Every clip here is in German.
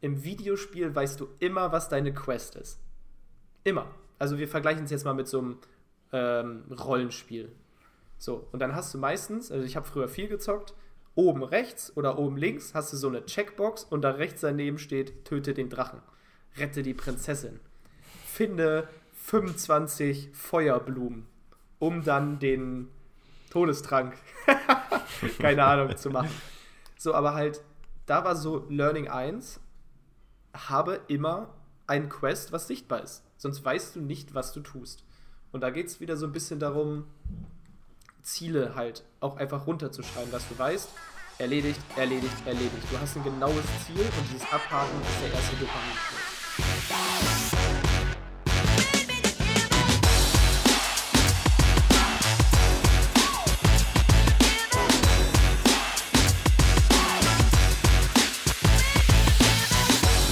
im Videospiel weißt du immer, was deine Quest ist. Immer. Also wir vergleichen es jetzt mal mit so einem ähm, Rollenspiel. So, und dann hast du meistens, also ich habe früher viel gezockt, oben rechts oder oben links hast du so eine Checkbox und da rechts daneben steht, töte den Drachen, rette die Prinzessin, finde 25 Feuerblumen, um dann den Todestrank, keine Ahnung, zu machen. So, aber halt, da war so Learning 1, habe immer ein Quest, was sichtbar ist. Sonst weißt du nicht, was du tust. Und da geht es wieder so ein bisschen darum, Ziele halt auch einfach runterzuschreiben, dass du weißt, erledigt, erledigt, erledigt. Du hast ein genaues Ziel und dieses Abhaken ist der erste Dopamin.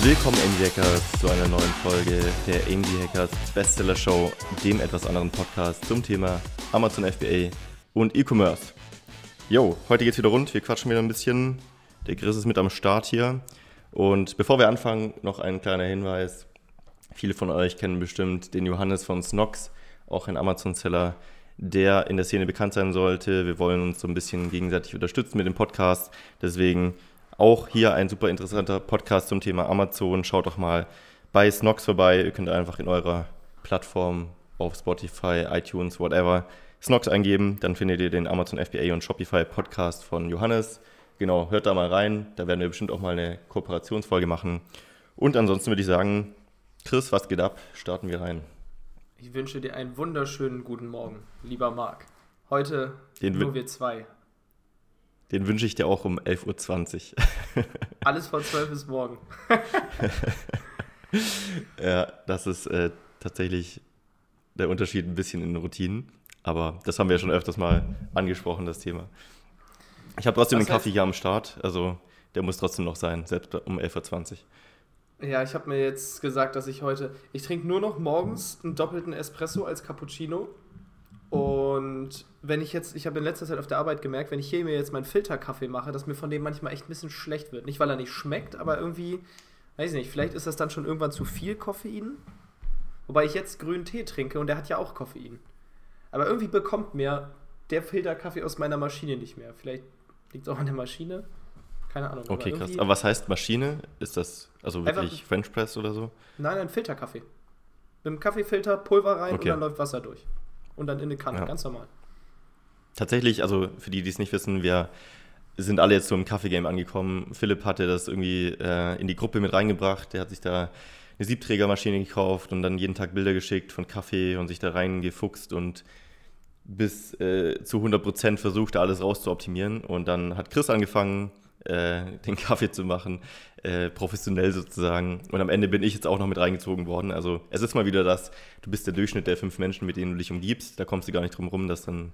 Willkommen Indie Hackers zu einer neuen Folge der Indie Hackers Bestseller Show, dem etwas anderen Podcast zum Thema Amazon FBA und E-Commerce. Jo, heute geht's wieder rund, wir quatschen wieder ein bisschen. Der Chris ist mit am Start hier. Und bevor wir anfangen, noch ein kleiner Hinweis. Viele von euch kennen bestimmt den Johannes von Snox, auch ein Amazon-Seller, der in der Szene bekannt sein sollte. Wir wollen uns so ein bisschen gegenseitig unterstützen mit dem Podcast. Deswegen auch hier ein super interessanter Podcast zum Thema Amazon. Schaut doch mal bei Snox vorbei. Ihr könnt einfach in eurer Plattform auf Spotify, iTunes, whatever, Snox eingeben. Dann findet ihr den Amazon FBA und Shopify Podcast von Johannes. Genau, hört da mal rein. Da werden wir bestimmt auch mal eine Kooperationsfolge machen. Und ansonsten würde ich sagen, Chris, was geht ab? Starten wir rein. Ich wünsche dir einen wunderschönen guten Morgen, lieber Marc. Heute Den nur wir zwei. Den wünsche ich dir auch um 11.20 Uhr. Alles von 12 bis morgen. ja, das ist äh, tatsächlich der Unterschied ein bisschen in den Routinen. Aber das haben wir ja schon öfters mal angesprochen, das Thema. Ich habe trotzdem Was den Kaffee hier am Start. Also der muss trotzdem noch sein, selbst um 11.20 Uhr. Ja, ich habe mir jetzt gesagt, dass ich heute, ich trinke nur noch morgens einen doppelten Espresso als Cappuccino und wenn ich jetzt, ich habe in letzter Zeit auf der Arbeit gemerkt, wenn ich hier mir jetzt meinen Filterkaffee mache, dass mir von dem manchmal echt ein bisschen schlecht wird. Nicht, weil er nicht schmeckt, aber irgendwie, weiß ich nicht, vielleicht ist das dann schon irgendwann zu viel Koffein. Wobei ich jetzt grünen Tee trinke und der hat ja auch Koffein. Aber irgendwie bekommt mir der Filterkaffee aus meiner Maschine nicht mehr. Vielleicht liegt es auch an der Maschine. Keine Ahnung. Okay, aber krass. Aber was heißt Maschine? Ist das also wirklich French Press oder so? Nein, ein Filterkaffee. Mit einem Kaffeefilter Pulver rein okay. und dann läuft Wasser durch und dann in eine Kanne, ja. ganz normal. Tatsächlich, also für die, die es nicht wissen, wir sind alle jetzt so im Kaffee-Game angekommen. Philipp hatte das irgendwie äh, in die Gruppe mit reingebracht. Der hat sich da eine Siebträgermaschine gekauft und dann jeden Tag Bilder geschickt von Kaffee und sich da reingefuchst und bis äh, zu 100% versucht, da alles rauszuoptimieren. Und dann hat Chris angefangen, äh, den Kaffee zu machen, äh, professionell sozusagen. Und am Ende bin ich jetzt auch noch mit reingezogen worden. Also es ist mal wieder das, du bist der Durchschnitt der fünf Menschen, mit denen du dich umgibst. Da kommst du gar nicht drum rum, dass dann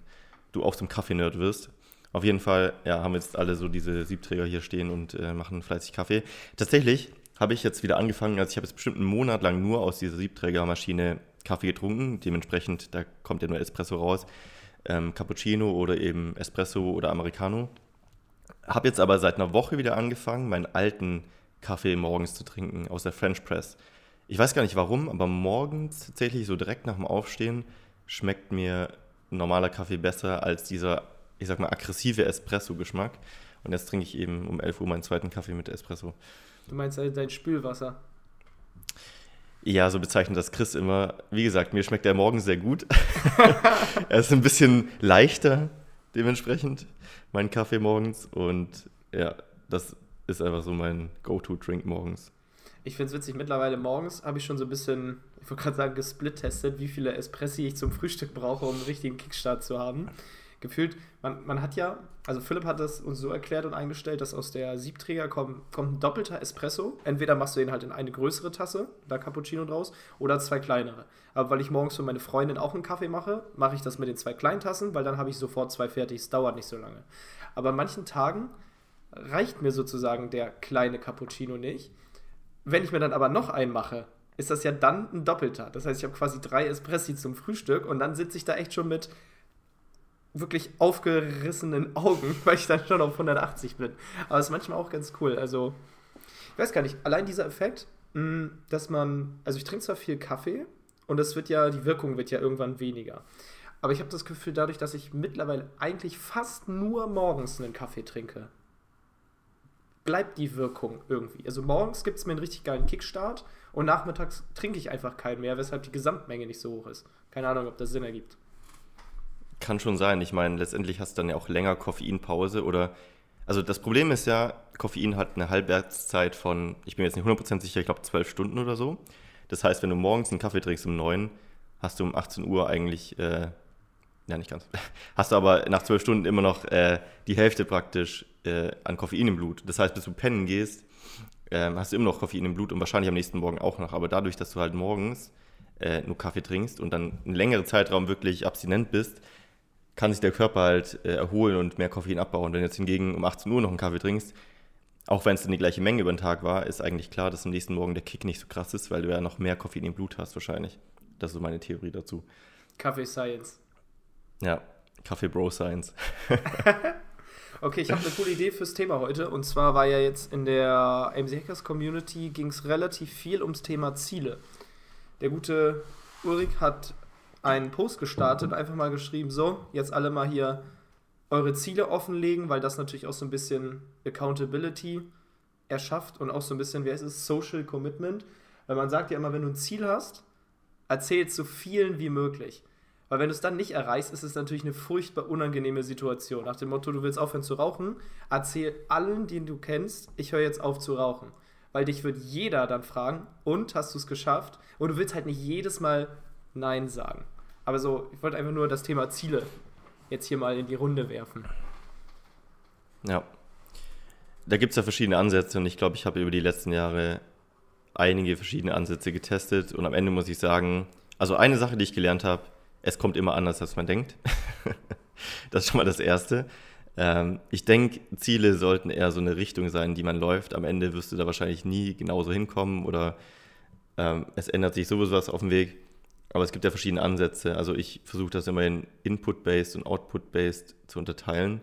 du auch zum Kaffee-Nerd wirst. Auf jeden Fall, ja, haben jetzt alle so diese Siebträger hier stehen und äh, machen fleißig Kaffee. Tatsächlich habe ich jetzt wieder angefangen, also ich habe jetzt bestimmt einen Monat lang nur aus dieser Siebträgermaschine Kaffee getrunken. Dementsprechend, da kommt ja nur Espresso raus. Ähm, Cappuccino oder eben Espresso oder Americano. Habe jetzt aber seit einer Woche wieder angefangen, meinen alten Kaffee morgens zu trinken aus der French Press. Ich weiß gar nicht warum, aber morgens tatsächlich so direkt nach dem Aufstehen schmeckt mir normaler Kaffee besser als dieser, ich sag mal, aggressive Espresso-Geschmack. Und jetzt trinke ich eben um 11 Uhr meinen zweiten Kaffee mit Espresso. Du meinst also dein Spülwasser? Ja, so bezeichnet das Chris immer. Wie gesagt, mir schmeckt der morgen sehr gut. er ist ein bisschen leichter dementsprechend meinen Kaffee morgens. Und ja, das ist einfach so mein Go-To-Drink morgens. Ich finde es witzig, mittlerweile morgens habe ich schon so ein bisschen, ich wollte gerade sagen, gesplit-testet, wie viele Espressi ich zum Frühstück brauche, um einen richtigen Kickstart zu haben. Gefühlt, man, man hat ja, also Philipp hat das uns so erklärt und eingestellt, dass aus der Siebträger kommt, kommt ein doppelter Espresso. Entweder machst du den halt in eine größere Tasse, da Cappuccino draus, oder zwei kleinere. Aber weil ich morgens für meine Freundin auch einen Kaffee mache, mache ich das mit den zwei kleinen Tassen, weil dann habe ich sofort zwei fertig. Es dauert nicht so lange. Aber an manchen Tagen reicht mir sozusagen der kleine Cappuccino nicht. Wenn ich mir dann aber noch einen mache, ist das ja dann ein doppelter. Das heißt, ich habe quasi drei Espressi zum Frühstück und dann sitze ich da echt schon mit wirklich aufgerissenen Augen, weil ich dann schon auf 180 bin. Aber es ist manchmal auch ganz cool. Also, Ich weiß gar nicht, allein dieser Effekt, mh, dass man, also ich trinke zwar viel Kaffee und es wird ja, die Wirkung wird ja irgendwann weniger. Aber ich habe das Gefühl, dadurch, dass ich mittlerweile eigentlich fast nur morgens einen Kaffee trinke, bleibt die Wirkung irgendwie. Also morgens gibt es mir einen richtig geilen Kickstart und nachmittags trinke ich einfach keinen mehr, weshalb die Gesamtmenge nicht so hoch ist. Keine Ahnung, ob das Sinn ergibt. Kann schon sein. Ich meine, letztendlich hast du dann ja auch länger Koffeinpause oder. Also das Problem ist ja, Koffein hat eine Halbwertszeit von, ich bin jetzt nicht 100% sicher, ich glaube 12 Stunden oder so. Das heißt, wenn du morgens einen Kaffee trinkst um 9, hast du um 18 Uhr eigentlich, äh, ja nicht ganz, hast du aber nach 12 Stunden immer noch äh, die Hälfte praktisch äh, an Koffein im Blut. Das heißt, bis du pennen gehst, ähm, hast du immer noch Koffein im Blut und wahrscheinlich am nächsten Morgen auch noch. Aber dadurch, dass du halt morgens äh, nur Kaffee trinkst und dann einen längeren Zeitraum wirklich abstinent bist, kann sich der Körper halt äh, erholen und mehr Koffein abbauen. Wenn du jetzt hingegen um 18 Uhr noch einen Kaffee trinkst, auch wenn es dann die gleiche Menge über den Tag war, ist eigentlich klar, dass am nächsten Morgen der Kick nicht so krass ist, weil du ja noch mehr Koffein im Blut hast wahrscheinlich. Das ist so meine Theorie dazu. Kaffee Science. Ja, Kaffee Bro Science. okay, ich habe eine coole Idee fürs Thema heute. Und zwar war ja jetzt in der AMC Hackers Community ging es relativ viel ums Thema Ziele. Der gute Ulrich hat einen Post gestartet und einfach mal geschrieben, so, jetzt alle mal hier eure Ziele offenlegen, weil das natürlich auch so ein bisschen Accountability erschafft und auch so ein bisschen, wie heißt es, Social Commitment. Weil man sagt ja immer, wenn du ein Ziel hast, erzähl so vielen wie möglich. Weil wenn du es dann nicht erreichst, ist es natürlich eine furchtbar unangenehme Situation. Nach dem Motto, du willst aufhören zu rauchen, erzähl allen, die du kennst, ich höre jetzt auf zu rauchen. Weil dich wird jeder dann fragen, und hast du es geschafft? Und du willst halt nicht jedes Mal Nein sagen. Aber so, ich wollte einfach nur das Thema Ziele jetzt hier mal in die Runde werfen. Ja. Da gibt es ja verschiedene Ansätze und ich glaube, ich habe über die letzten Jahre einige verschiedene Ansätze getestet und am Ende muss ich sagen, also eine Sache, die ich gelernt habe, es kommt immer anders, als man denkt. das ist schon mal das Erste. Ähm, ich denke, Ziele sollten eher so eine Richtung sein, die man läuft. Am Ende wirst du da wahrscheinlich nie genauso hinkommen oder ähm, es ändert sich sowieso was auf dem Weg. Aber es gibt ja verschiedene Ansätze. Also ich versuche das immer in Input-based und Output-based zu unterteilen.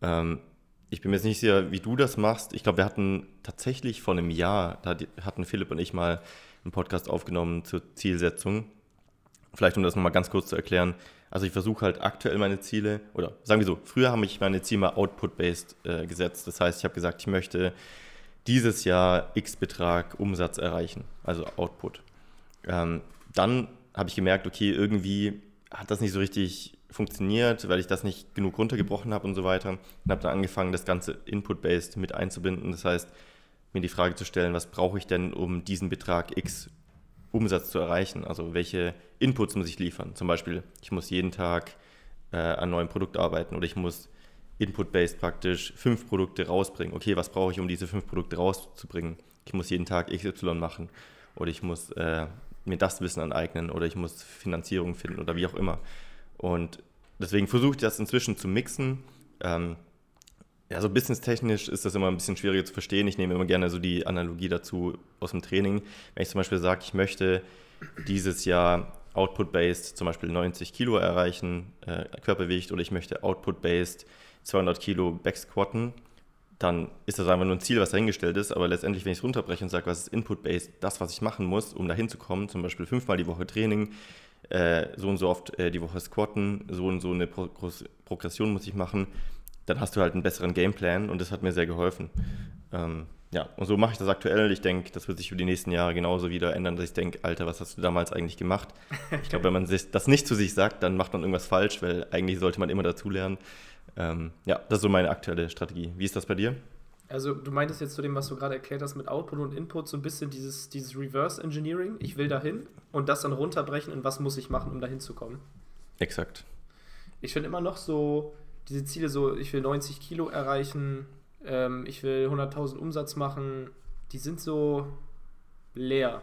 Ähm, ich bin mir jetzt nicht sicher, wie du das machst. Ich glaube, wir hatten tatsächlich vor einem Jahr, da hatten Philipp und ich mal einen Podcast aufgenommen zur Zielsetzung. Vielleicht um das nochmal ganz kurz zu erklären. Also ich versuche halt aktuell meine Ziele, oder sagen wir so, früher habe ich meine Ziele mal Output-based äh, gesetzt. Das heißt, ich habe gesagt, ich möchte dieses Jahr X Betrag Umsatz erreichen, also Output. Ähm, dann habe ich gemerkt, okay, irgendwie hat das nicht so richtig funktioniert, weil ich das nicht genug runtergebrochen habe und so weiter. Und habe dann angefangen, das Ganze Input-based mit einzubinden. Das heißt, mir die Frage zu stellen, was brauche ich denn, um diesen Betrag X Umsatz zu erreichen? Also welche Inputs muss ich liefern? Zum Beispiel, ich muss jeden Tag äh, an neuen Produkt arbeiten oder ich muss Input-based praktisch fünf Produkte rausbringen. Okay, was brauche ich, um diese fünf Produkte rauszubringen? Ich muss jeden Tag XY machen oder ich muss äh, mir das Wissen aneignen oder ich muss Finanzierung finden oder wie auch immer. Und deswegen versuche ich das inzwischen zu mixen. Ähm, ja, so businesstechnisch ist das immer ein bisschen schwieriger zu verstehen. Ich nehme immer gerne so die Analogie dazu aus dem Training. Wenn ich zum Beispiel sage, ich möchte dieses Jahr Output-based zum Beispiel 90 Kilo erreichen, äh, Körpergewicht, oder ich möchte Output-based 200 Kilo Backsquatten, dann ist das einfach nur ein Ziel, was dahingestellt ist. Aber letztendlich, wenn ich es runterbreche und sage, was ist Input-based, das, was ich machen muss, um da hinzukommen, zum Beispiel fünfmal die Woche Training, äh, so und so oft äh, die Woche squatten, so und so eine Pro Progression muss ich machen, dann hast du halt einen besseren Gameplan und das hat mir sehr geholfen. Ähm, ja, und so mache ich das aktuell. Ich denke, das wird sich über die nächsten Jahre genauso wieder ändern, dass ich denke, Alter, was hast du damals eigentlich gemacht? Ich glaube, wenn man das nicht zu sich sagt, dann macht man irgendwas falsch, weil eigentlich sollte man immer dazulernen. Ähm, ja, das ist so meine aktuelle Strategie. Wie ist das bei dir? Also du meintest jetzt zu dem, was du gerade erklärt hast mit Output und Input, so ein bisschen dieses, dieses Reverse Engineering. Ich will dahin und das dann runterbrechen in was muss ich machen, um dahin zu kommen. Exakt. Ich finde immer noch so diese Ziele, so ich will 90 Kilo erreichen, ähm, ich will 100.000 Umsatz machen, die sind so leer.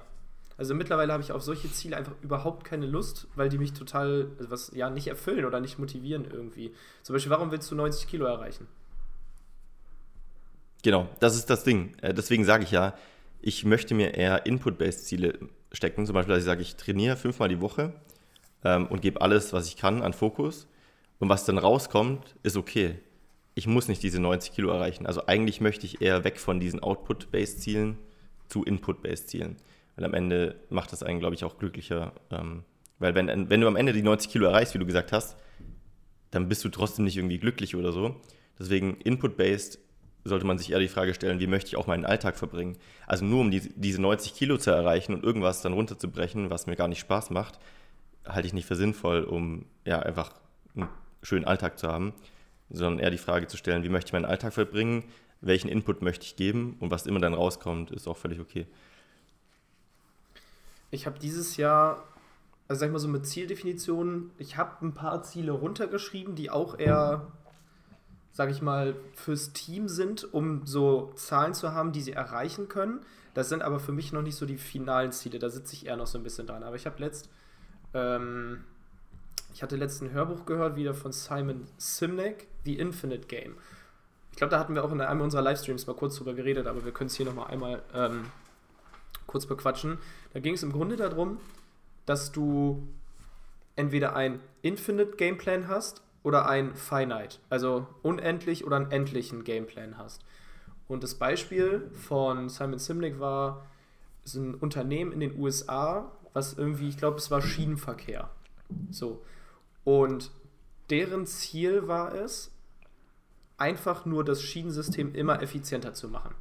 Also mittlerweile habe ich auf solche Ziele einfach überhaupt keine Lust, weil die mich total, also was ja nicht erfüllen oder nicht motivieren irgendwie. Zum Beispiel, warum willst du 90 Kilo erreichen? Genau, das ist das Ding. Äh, deswegen sage ich ja, ich möchte mir eher Input-based Ziele stecken. Zum Beispiel, dass ich sage, ich trainiere fünfmal die Woche ähm, und gebe alles, was ich kann, an Fokus. Und was dann rauskommt, ist okay. ich muss nicht diese 90 Kilo erreichen. Also eigentlich möchte ich eher weg von diesen Output-Based-Zielen zu Input-Based-Zielen. Weil am Ende macht das einen, glaube ich, auch glücklicher. Ähm, weil wenn, wenn du am Ende die 90 Kilo erreichst, wie du gesagt hast, dann bist du trotzdem nicht irgendwie glücklich oder so. Deswegen Input-Based sollte man sich eher die Frage stellen, wie möchte ich auch meinen Alltag verbringen. Also nur um die, diese 90 Kilo zu erreichen und irgendwas dann runterzubrechen, was mir gar nicht Spaß macht, halte ich nicht für sinnvoll, um ja einfach einen schönen Alltag zu haben, sondern eher die Frage zu stellen, wie möchte ich meinen Alltag verbringen, welchen Input möchte ich geben und was immer dann rauskommt, ist auch völlig okay. Ich habe dieses Jahr, also sag ich mal so mit Zieldefinitionen, ich habe ein paar Ziele runtergeschrieben, die auch eher sage ich mal, fürs Team sind, um so Zahlen zu haben, die sie erreichen können. Das sind aber für mich noch nicht so die finalen Ziele. Da sitze ich eher noch so ein bisschen dran. Aber ich habe letzt, ähm, ich hatte letzten Hörbuch gehört, wieder von Simon Simnek, The Infinite Game. Ich glaube, da hatten wir auch in einem unserer Livestreams mal kurz drüber geredet, aber wir können es hier nochmal einmal ähm, kurz bequatschen. Da ging es im Grunde darum, dass du entweder ein Infinite Gameplan hast oder ein Finite, also unendlich oder einen endlichen Gameplan hast. Und das Beispiel von Simon Simnick war, ist ein Unternehmen in den USA, was irgendwie, ich glaube, es war Schienenverkehr. So. Und deren Ziel war es, einfach nur das Schienensystem immer effizienter zu machen.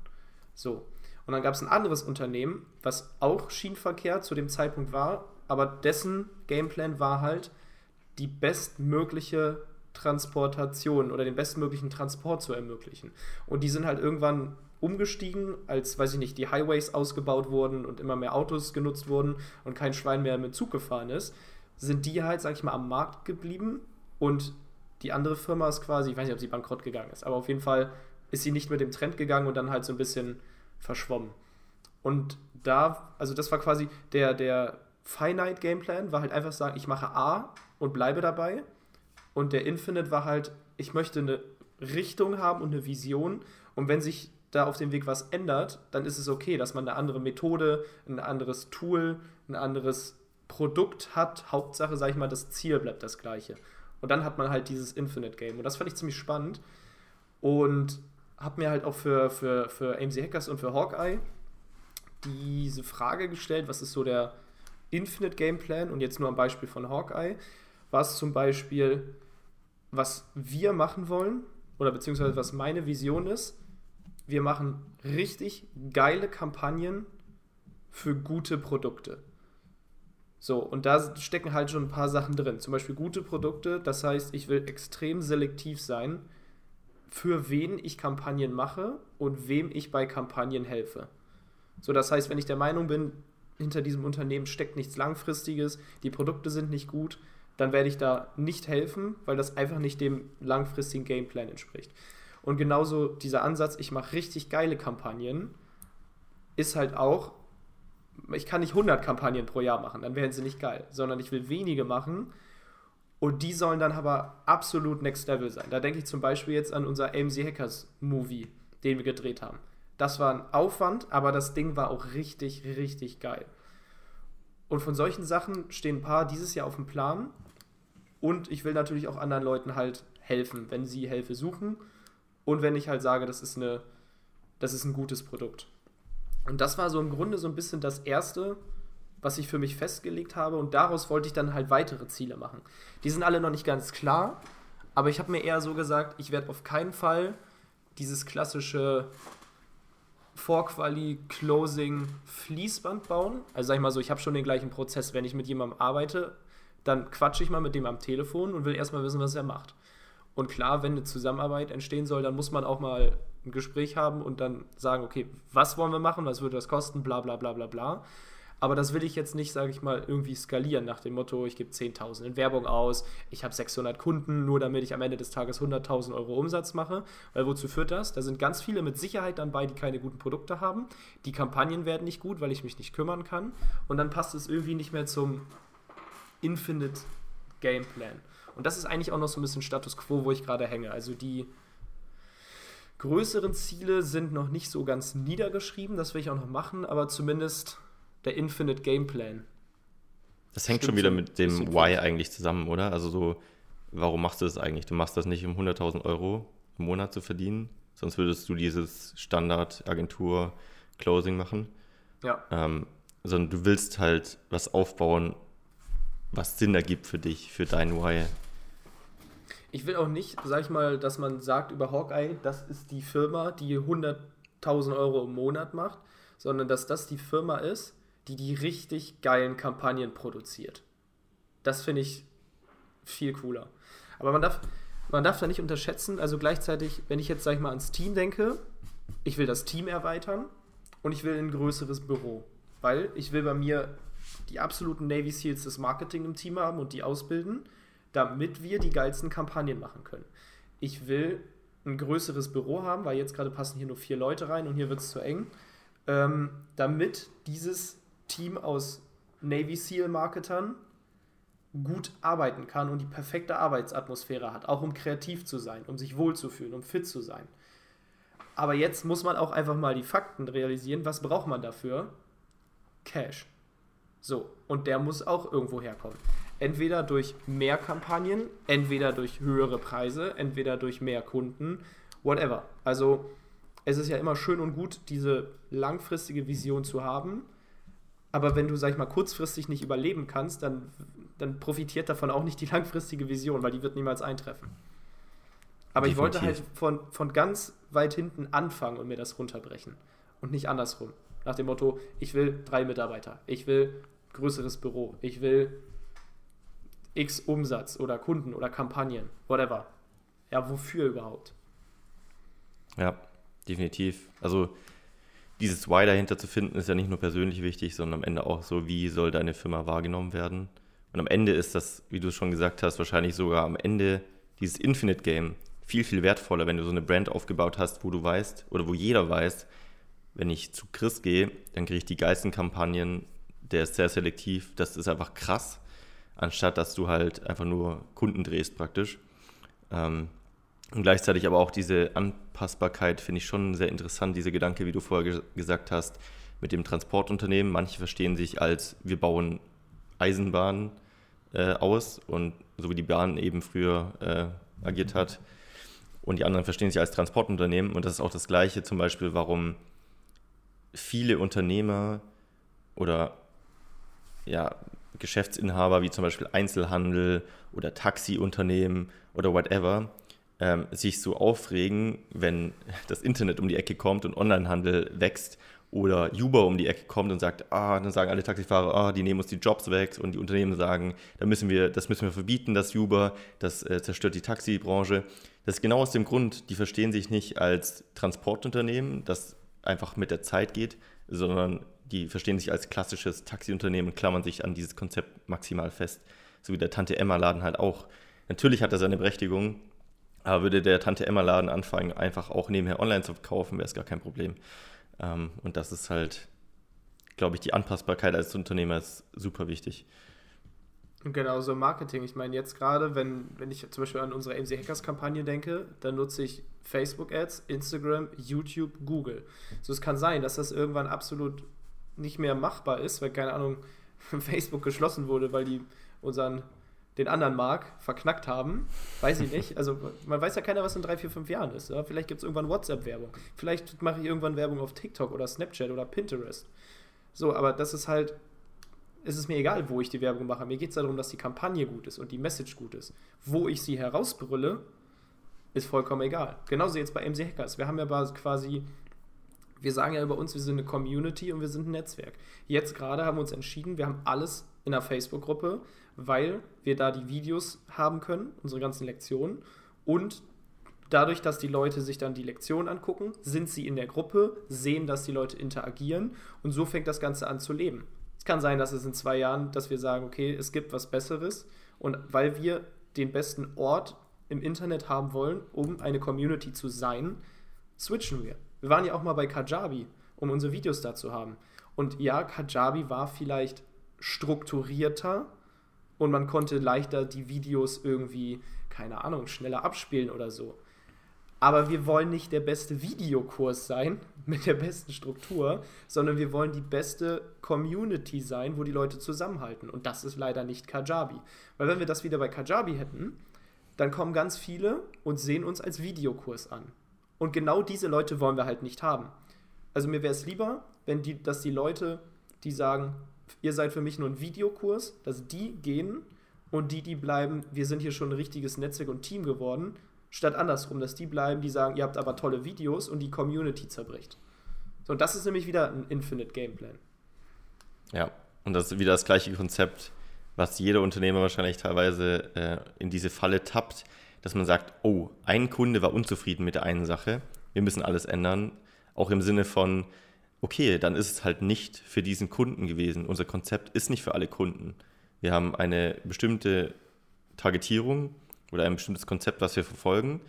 So. Und dann gab es ein anderes Unternehmen, was auch Schienenverkehr zu dem Zeitpunkt war, aber dessen Gameplan war halt, die bestmögliche Transportation oder den bestmöglichen Transport zu ermöglichen. Und die sind halt irgendwann umgestiegen, als, weiß ich nicht, die Highways ausgebaut wurden und immer mehr Autos genutzt wurden und kein Schwein mehr mit Zug gefahren ist, sind die halt, sag ich mal, am Markt geblieben und die andere Firma ist quasi, ich weiß nicht, ob sie bankrott gegangen ist, aber auf jeden Fall ist sie nicht mit dem Trend gegangen und dann halt so ein bisschen verschwommen. Und da, also das war quasi der, der Finite Gameplan, war halt einfach sagen, ich mache A und bleibe dabei und der Infinite war halt, ich möchte eine Richtung haben und eine Vision. Und wenn sich da auf dem Weg was ändert, dann ist es okay, dass man eine andere Methode, ein anderes Tool, ein anderes Produkt hat. Hauptsache, sag ich mal, das Ziel bleibt das gleiche. Und dann hat man halt dieses Infinite Game. Und das fand ich ziemlich spannend. Und habe mir halt auch für, für, für AMC Hackers und für Hawkeye diese Frage gestellt, was ist so der Infinite Game Plan? Und jetzt nur am Beispiel von Hawkeye was zum Beispiel, was wir machen wollen, oder beziehungsweise was meine Vision ist. Wir machen richtig geile Kampagnen für gute Produkte. So, und da stecken halt schon ein paar Sachen drin. Zum Beispiel gute Produkte, das heißt, ich will extrem selektiv sein, für wen ich Kampagnen mache und wem ich bei Kampagnen helfe. So, das heißt, wenn ich der Meinung bin, hinter diesem Unternehmen steckt nichts Langfristiges, die Produkte sind nicht gut, dann werde ich da nicht helfen, weil das einfach nicht dem langfristigen Gameplan entspricht. Und genauso dieser Ansatz, ich mache richtig geile Kampagnen, ist halt auch, ich kann nicht 100 Kampagnen pro Jahr machen, dann wären sie nicht geil, sondern ich will wenige machen und die sollen dann aber absolut Next Level sein. Da denke ich zum Beispiel jetzt an unser AMC Hackers Movie, den wir gedreht haben. Das war ein Aufwand, aber das Ding war auch richtig, richtig geil. Und von solchen Sachen stehen ein paar dieses Jahr auf dem Plan. Und ich will natürlich auch anderen Leuten halt helfen, wenn sie Hilfe suchen und wenn ich halt sage, das ist, eine, das ist ein gutes Produkt. Und das war so im Grunde so ein bisschen das Erste, was ich für mich festgelegt habe und daraus wollte ich dann halt weitere Ziele machen. Die sind alle noch nicht ganz klar, aber ich habe mir eher so gesagt, ich werde auf keinen Fall dieses klassische Vorquali Closing Fließband bauen. Also sag ich mal so, ich habe schon den gleichen Prozess, wenn ich mit jemandem arbeite, dann quatsche ich mal mit dem am Telefon und will erstmal wissen, was er macht. Und klar, wenn eine Zusammenarbeit entstehen soll, dann muss man auch mal ein Gespräch haben und dann sagen, okay, was wollen wir machen, was würde das kosten, bla bla bla bla bla. Aber das will ich jetzt nicht, sage ich mal, irgendwie skalieren nach dem Motto, ich gebe 10.000 in Werbung aus, ich habe 600 Kunden, nur damit ich am Ende des Tages 100.000 Euro Umsatz mache. Weil wozu führt das? Da sind ganz viele mit Sicherheit dann bei, die keine guten Produkte haben. Die Kampagnen werden nicht gut, weil ich mich nicht kümmern kann. Und dann passt es irgendwie nicht mehr zum Infinite Gameplan. Und das ist eigentlich auch noch so ein bisschen Status quo, wo ich gerade hänge. Also die größeren Ziele sind noch nicht so ganz niedergeschrieben, das will ich auch noch machen, aber zumindest der Infinite Gameplan. Das hängt schon wieder mit dem Why eigentlich zusammen, oder? Also so, warum machst du das eigentlich? Du machst das nicht um 100.000 Euro, im Monat zu verdienen. Sonst würdest du dieses Standard-Agentur-Closing machen. Ja. Ähm, sondern du willst halt was aufbauen, was Sinn ergibt für dich, für dein Why. Ich will auch nicht, sag ich mal, dass man sagt über Hawkeye, das ist die Firma, die 100.000 Euro im Monat macht, sondern dass das die Firma ist, die die richtig geilen Kampagnen produziert. Das finde ich viel cooler. Aber man darf, man darf da nicht unterschätzen, also gleichzeitig, wenn ich jetzt, sag ich mal, ans Team denke, ich will das Team erweitern und ich will ein größeres Büro. Weil ich will bei mir die absoluten Navy Seals des Marketing im Team haben und die ausbilden, damit wir die geilsten Kampagnen machen können. Ich will ein größeres Büro haben, weil jetzt gerade passen hier nur vier Leute rein und hier wird es zu eng, ähm, damit dieses Team aus Navy SEAL Marketern gut arbeiten kann und die perfekte Arbeitsatmosphäre hat, auch um kreativ zu sein, um sich wohlzufühlen, um fit zu sein. Aber jetzt muss man auch einfach mal die Fakten realisieren. Was braucht man dafür? Cash. So, und der muss auch irgendwo herkommen. Entweder durch mehr Kampagnen, entweder durch höhere Preise, entweder durch mehr Kunden, whatever. Also es ist ja immer schön und gut, diese langfristige Vision zu haben. Aber wenn du, sag ich mal, kurzfristig nicht überleben kannst, dann, dann profitiert davon auch nicht die langfristige Vision, weil die wird niemals eintreffen. Aber Definitiv. ich wollte halt von, von ganz weit hinten anfangen und mir das runterbrechen. Und nicht andersrum. Nach dem Motto, ich will drei Mitarbeiter, ich will größeres Büro, ich will X Umsatz oder Kunden oder Kampagnen, whatever. Ja, wofür überhaupt? Ja, definitiv. Also dieses Why dahinter zu finden, ist ja nicht nur persönlich wichtig, sondern am Ende auch so, wie soll deine Firma wahrgenommen werden. Und am Ende ist das, wie du schon gesagt hast, wahrscheinlich sogar am Ende dieses Infinite Game viel, viel wertvoller, wenn du so eine Brand aufgebaut hast, wo du weißt oder wo jeder weiß, wenn ich zu Chris gehe, dann kriege ich die geilsten Kampagnen, der ist sehr selektiv, das ist einfach krass, anstatt dass du halt einfach nur Kunden drehst praktisch. Ähm, und gleichzeitig aber auch diese Anpassbarkeit finde ich schon sehr interessant, dieser Gedanke, wie du vorher ge gesagt hast, mit dem Transportunternehmen. Manche verstehen sich als, wir bauen Eisenbahnen äh, aus und so wie die Bahn eben früher äh, agiert hat. Und die anderen verstehen sich als Transportunternehmen. Und das ist auch das Gleiche zum Beispiel, warum viele Unternehmer oder ja, Geschäftsinhaber wie zum Beispiel Einzelhandel oder Taxiunternehmen oder whatever ähm, sich so aufregen, wenn das Internet um die Ecke kommt und Onlinehandel wächst oder Uber um die Ecke kommt und sagt, ah, dann sagen alle Taxifahrer, ah, die nehmen uns die Jobs weg und die Unternehmen sagen, da müssen wir, das müssen wir verbieten, das Uber, das äh, zerstört die Taxibranche. Das ist genau aus dem Grund, die verstehen sich nicht als Transportunternehmen, das einfach mit der Zeit geht, sondern die verstehen sich als klassisches Taxiunternehmen und klammern sich an dieses Konzept maximal fest. So wie der Tante Emma-Laden halt auch. Natürlich hat er seine Berechtigung, aber würde der Tante Emma-Laden anfangen, einfach auch nebenher online zu kaufen, wäre es gar kein Problem. Ähm, und das ist halt, glaube ich, die Anpassbarkeit als Unternehmer ist super wichtig. Genau, so Marketing. Ich meine, jetzt gerade, wenn, wenn ich zum Beispiel an unsere MC Hackers Kampagne denke, dann nutze ich Facebook Ads, Instagram, YouTube, Google. So, es kann sein, dass das irgendwann absolut nicht mehr machbar ist, weil, keine Ahnung, Facebook geschlossen wurde, weil die unseren, den anderen Mark verknackt haben. Weiß ich nicht. Also, man weiß ja keiner, was in drei, vier, fünf Jahren ist. Ja? Vielleicht gibt es irgendwann WhatsApp-Werbung. Vielleicht mache ich irgendwann Werbung auf TikTok oder Snapchat oder Pinterest. So, aber das ist halt ist es mir egal, wo ich die Werbung mache. Mir geht es darum, dass die Kampagne gut ist und die Message gut ist. Wo ich sie herausbrülle, ist vollkommen egal. Genauso jetzt bei MC Hackers. Wir haben ja quasi, wir sagen ja über uns, wir sind eine Community und wir sind ein Netzwerk. Jetzt gerade haben wir uns entschieden, wir haben alles in der Facebook-Gruppe, weil wir da die Videos haben können, unsere ganzen Lektionen. Und dadurch, dass die Leute sich dann die Lektion angucken, sind sie in der Gruppe, sehen, dass die Leute interagieren und so fängt das Ganze an zu leben. Es kann sein, dass es in zwei Jahren, dass wir sagen, okay, es gibt was Besseres und weil wir den besten Ort im Internet haben wollen, um eine Community zu sein, switchen wir. Wir waren ja auch mal bei Kajabi, um unsere Videos da zu haben. Und ja, Kajabi war vielleicht strukturierter und man konnte leichter die Videos irgendwie, keine Ahnung, schneller abspielen oder so. Aber wir wollen nicht der beste Videokurs sein mit der besten Struktur, sondern wir wollen die beste Community sein, wo die Leute zusammenhalten. Und das ist leider nicht Kajabi. Weil wenn wir das wieder bei Kajabi hätten, dann kommen ganz viele und sehen uns als Videokurs an. Und genau diese Leute wollen wir halt nicht haben. Also mir wäre es lieber, wenn die, dass die Leute, die sagen, ihr seid für mich nur ein Videokurs, dass die gehen und die, die bleiben, wir sind hier schon ein richtiges Netzwerk und Team geworden, statt andersrum, dass die bleiben, die sagen, ihr habt aber tolle Videos und die Community zerbricht. So, und das ist nämlich wieder ein Infinite Gameplan. Ja, und das ist wieder das gleiche Konzept, was jeder Unternehmer wahrscheinlich teilweise äh, in diese Falle tappt, dass man sagt, oh, ein Kunde war unzufrieden mit der einen Sache, wir müssen alles ändern, auch im Sinne von, okay, dann ist es halt nicht für diesen Kunden gewesen. Unser Konzept ist nicht für alle Kunden. Wir haben eine bestimmte Targetierung oder ein bestimmtes Konzept, was wir verfolgen.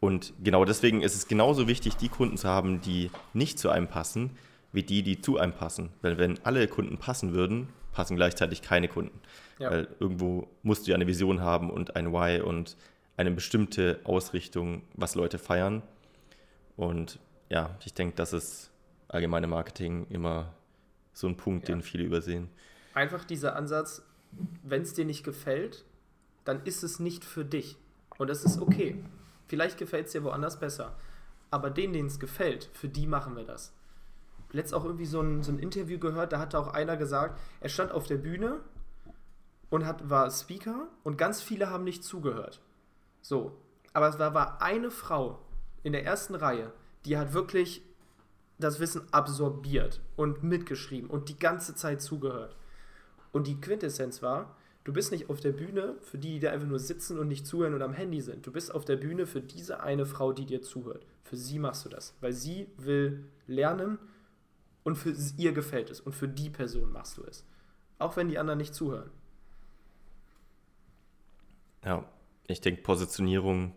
Und genau deswegen ist es genauso wichtig, die Kunden zu haben, die nicht zu einem passen, wie die, die zu einem passen. Weil wenn alle Kunden passen würden, passen gleichzeitig keine Kunden. Ja. Weil irgendwo musst du ja eine Vision haben und ein Why und eine bestimmte Ausrichtung, was Leute feiern. Und ja, ich denke, das ist allgemeine Marketing immer so ein Punkt, ja. den viele übersehen. Einfach dieser Ansatz, wenn es dir nicht gefällt, dann ist es nicht für dich. Und das ist okay. Vielleicht gefällt es dir woanders besser. Aber denen, denen es gefällt, für die machen wir das. Letzt auch irgendwie so ein, so ein Interview gehört, da hatte auch einer gesagt, er stand auf der Bühne und hat, war Speaker und ganz viele haben nicht zugehört. So. Aber es war, war eine Frau in der ersten Reihe, die hat wirklich das Wissen absorbiert und mitgeschrieben und die ganze Zeit zugehört. Und die Quintessenz war, du bist nicht auf der Bühne für die, die einfach nur sitzen und nicht zuhören und am Handy sind. Du bist auf der Bühne für diese eine Frau, die dir zuhört. Für sie machst du das, weil sie will lernen und für ihr gefällt es und für die Person machst du es. Auch wenn die anderen nicht zuhören. Ja, ich denke, Positionierung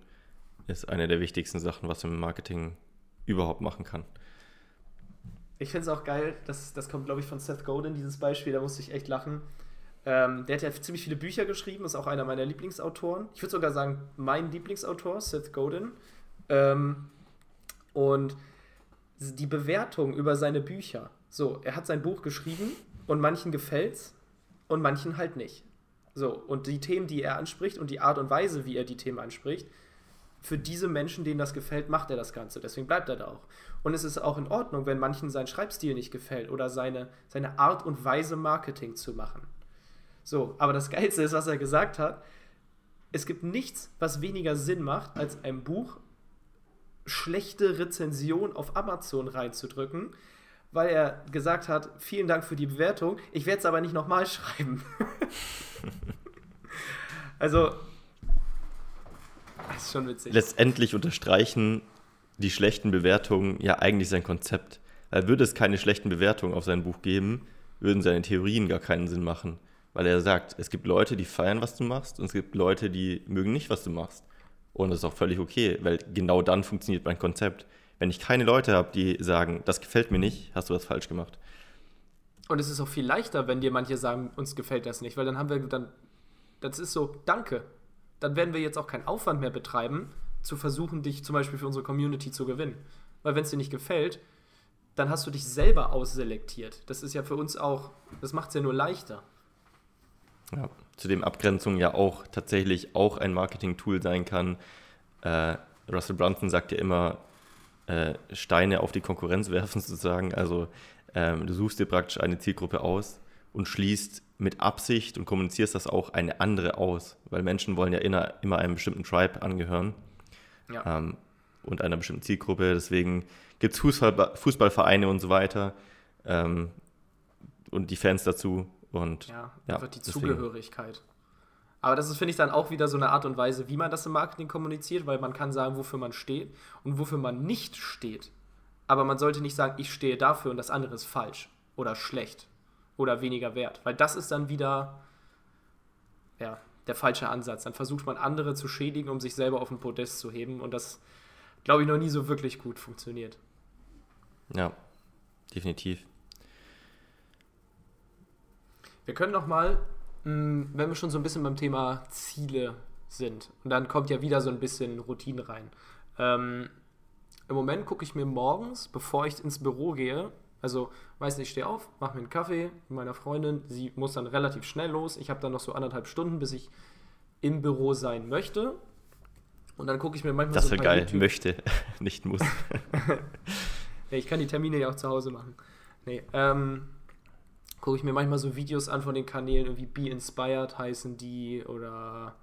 ist eine der wichtigsten Sachen, was man im Marketing überhaupt machen kann. Ich finde es auch geil, das, das kommt, glaube ich, von Seth Godin, dieses Beispiel, da musste ich echt lachen. Ähm, der hat ja ziemlich viele Bücher geschrieben, ist auch einer meiner Lieblingsautoren. Ich würde sogar sagen, mein Lieblingsautor, Seth Godin. Ähm, und die Bewertung über seine Bücher. So, er hat sein Buch geschrieben und manchen gefällt's und manchen halt nicht. So, und die Themen, die er anspricht und die Art und Weise, wie er die Themen anspricht, für diese Menschen, denen das gefällt, macht er das Ganze. Deswegen bleibt er da auch. Und es ist auch in Ordnung, wenn manchen sein Schreibstil nicht gefällt oder seine, seine Art und Weise, Marketing zu machen. So, aber das Geilste ist, was er gesagt hat, es gibt nichts, was weniger Sinn macht, als ein Buch schlechte Rezension auf Amazon reinzudrücken, weil er gesagt hat, vielen Dank für die Bewertung, ich werde es aber nicht nochmal schreiben. also, das ist schon witzig. Letztendlich unterstreichen die schlechten Bewertungen ja eigentlich sein Konzept. Weil würde es keine schlechten Bewertungen auf sein Buch geben, würden seine Theorien gar keinen Sinn machen. Weil er sagt, es gibt Leute, die feiern, was du machst, und es gibt Leute, die mögen nicht, was du machst. Und das ist auch völlig okay, weil genau dann funktioniert mein Konzept. Wenn ich keine Leute habe, die sagen, das gefällt mir nicht, hast du was falsch gemacht. Und es ist auch viel leichter, wenn dir manche sagen, uns gefällt das nicht, weil dann haben wir dann, das ist so, danke, dann werden wir jetzt auch keinen Aufwand mehr betreiben, zu versuchen, dich zum Beispiel für unsere Community zu gewinnen. Weil wenn es dir nicht gefällt, dann hast du dich selber ausselektiert. Das ist ja für uns auch, das macht es ja nur leichter. Ja, zudem Abgrenzung ja auch tatsächlich auch ein Marketing-Tool sein kann. Äh, Russell Brunson sagt ja immer, äh, Steine auf die Konkurrenz werfen sozusagen. Also ähm, du suchst dir praktisch eine Zielgruppe aus und schließt mit Absicht und kommunizierst das auch eine andere aus, weil Menschen wollen ja immer, immer einem bestimmten Tribe angehören ja. ähm, und einer bestimmten Zielgruppe. Deswegen gibt es Fußball, Fußballvereine und so weiter ähm, und die Fans dazu. Und, ja, ja die deswegen. Zugehörigkeit. Aber das ist, finde ich, dann auch wieder so eine Art und Weise, wie man das im Marketing kommuniziert, weil man kann sagen, wofür man steht und wofür man nicht steht. Aber man sollte nicht sagen, ich stehe dafür und das andere ist falsch oder schlecht oder weniger wert. Weil das ist dann wieder ja, der falsche Ansatz. Dann versucht man andere zu schädigen, um sich selber auf den Podest zu heben. Und das, glaube ich, noch nie so wirklich gut funktioniert. Ja, definitiv. Wir können noch mal, wenn wir schon so ein bisschen beim Thema Ziele sind, und dann kommt ja wieder so ein bisschen Routine rein. Ähm, Im Moment gucke ich mir morgens, bevor ich ins Büro gehe, also, weiß nicht, ich stehe auf, mache mir einen Kaffee mit meiner Freundin. Sie muss dann relativ schnell los. Ich habe dann noch so anderthalb Stunden, bis ich im Büro sein möchte. Und dann gucke ich mir manchmal Das so wäre ein paar geil. YouTube- Möchte, nicht muss. Nee, ich kann die Termine ja auch zu Hause machen. Nee, ähm, gucke ich mir manchmal so Videos an von den Kanälen, irgendwie Be Inspired heißen die oder,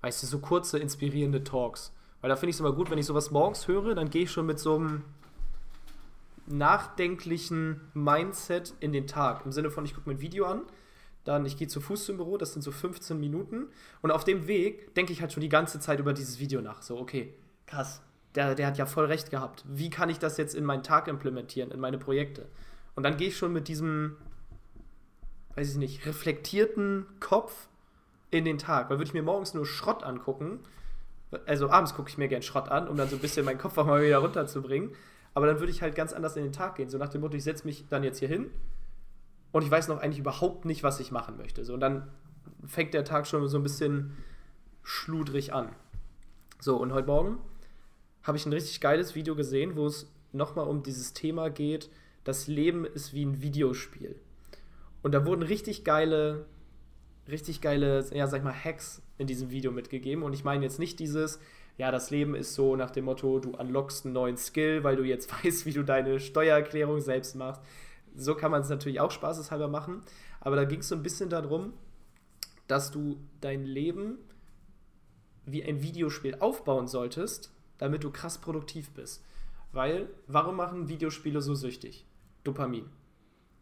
weißt du, so kurze, inspirierende Talks. Weil da finde ich es immer gut, wenn ich sowas morgens höre, dann gehe ich schon mit so einem nachdenklichen Mindset in den Tag. Im Sinne von, ich gucke mir ein Video an, dann ich gehe zu Fuß zum Büro, das sind so 15 Minuten. Und auf dem Weg denke ich halt schon die ganze Zeit über dieses Video nach. So, okay, krass, der, der hat ja voll recht gehabt. Wie kann ich das jetzt in meinen Tag implementieren, in meine Projekte? Und dann gehe ich schon mit diesem, weiß ich nicht, reflektierten Kopf in den Tag. Weil würde ich mir morgens nur Schrott angucken, also abends gucke ich mir gern Schrott an, um dann so ein bisschen meinen Kopf auch mal wieder runterzubringen. Aber dann würde ich halt ganz anders in den Tag gehen. So nach dem Motto, ich setze mich dann jetzt hier hin und ich weiß noch eigentlich überhaupt nicht, was ich machen möchte. So, und dann fängt der Tag schon so ein bisschen schludrig an. So, und heute Morgen habe ich ein richtig geiles Video gesehen, wo es nochmal um dieses Thema geht, das Leben ist wie ein Videospiel. Und da wurden richtig geile, richtig geile, ja, sag ich mal, Hacks in diesem Video mitgegeben. Und ich meine jetzt nicht dieses, ja, das Leben ist so nach dem Motto, du unlockst einen neuen Skill, weil du jetzt weißt, wie du deine Steuererklärung selbst machst. So kann man es natürlich auch spaßeshalber machen. Aber da ging es so ein bisschen darum, dass du dein Leben wie ein Videospiel aufbauen solltest, damit du krass produktiv bist. Weil, warum machen Videospiele so süchtig? Dopamin.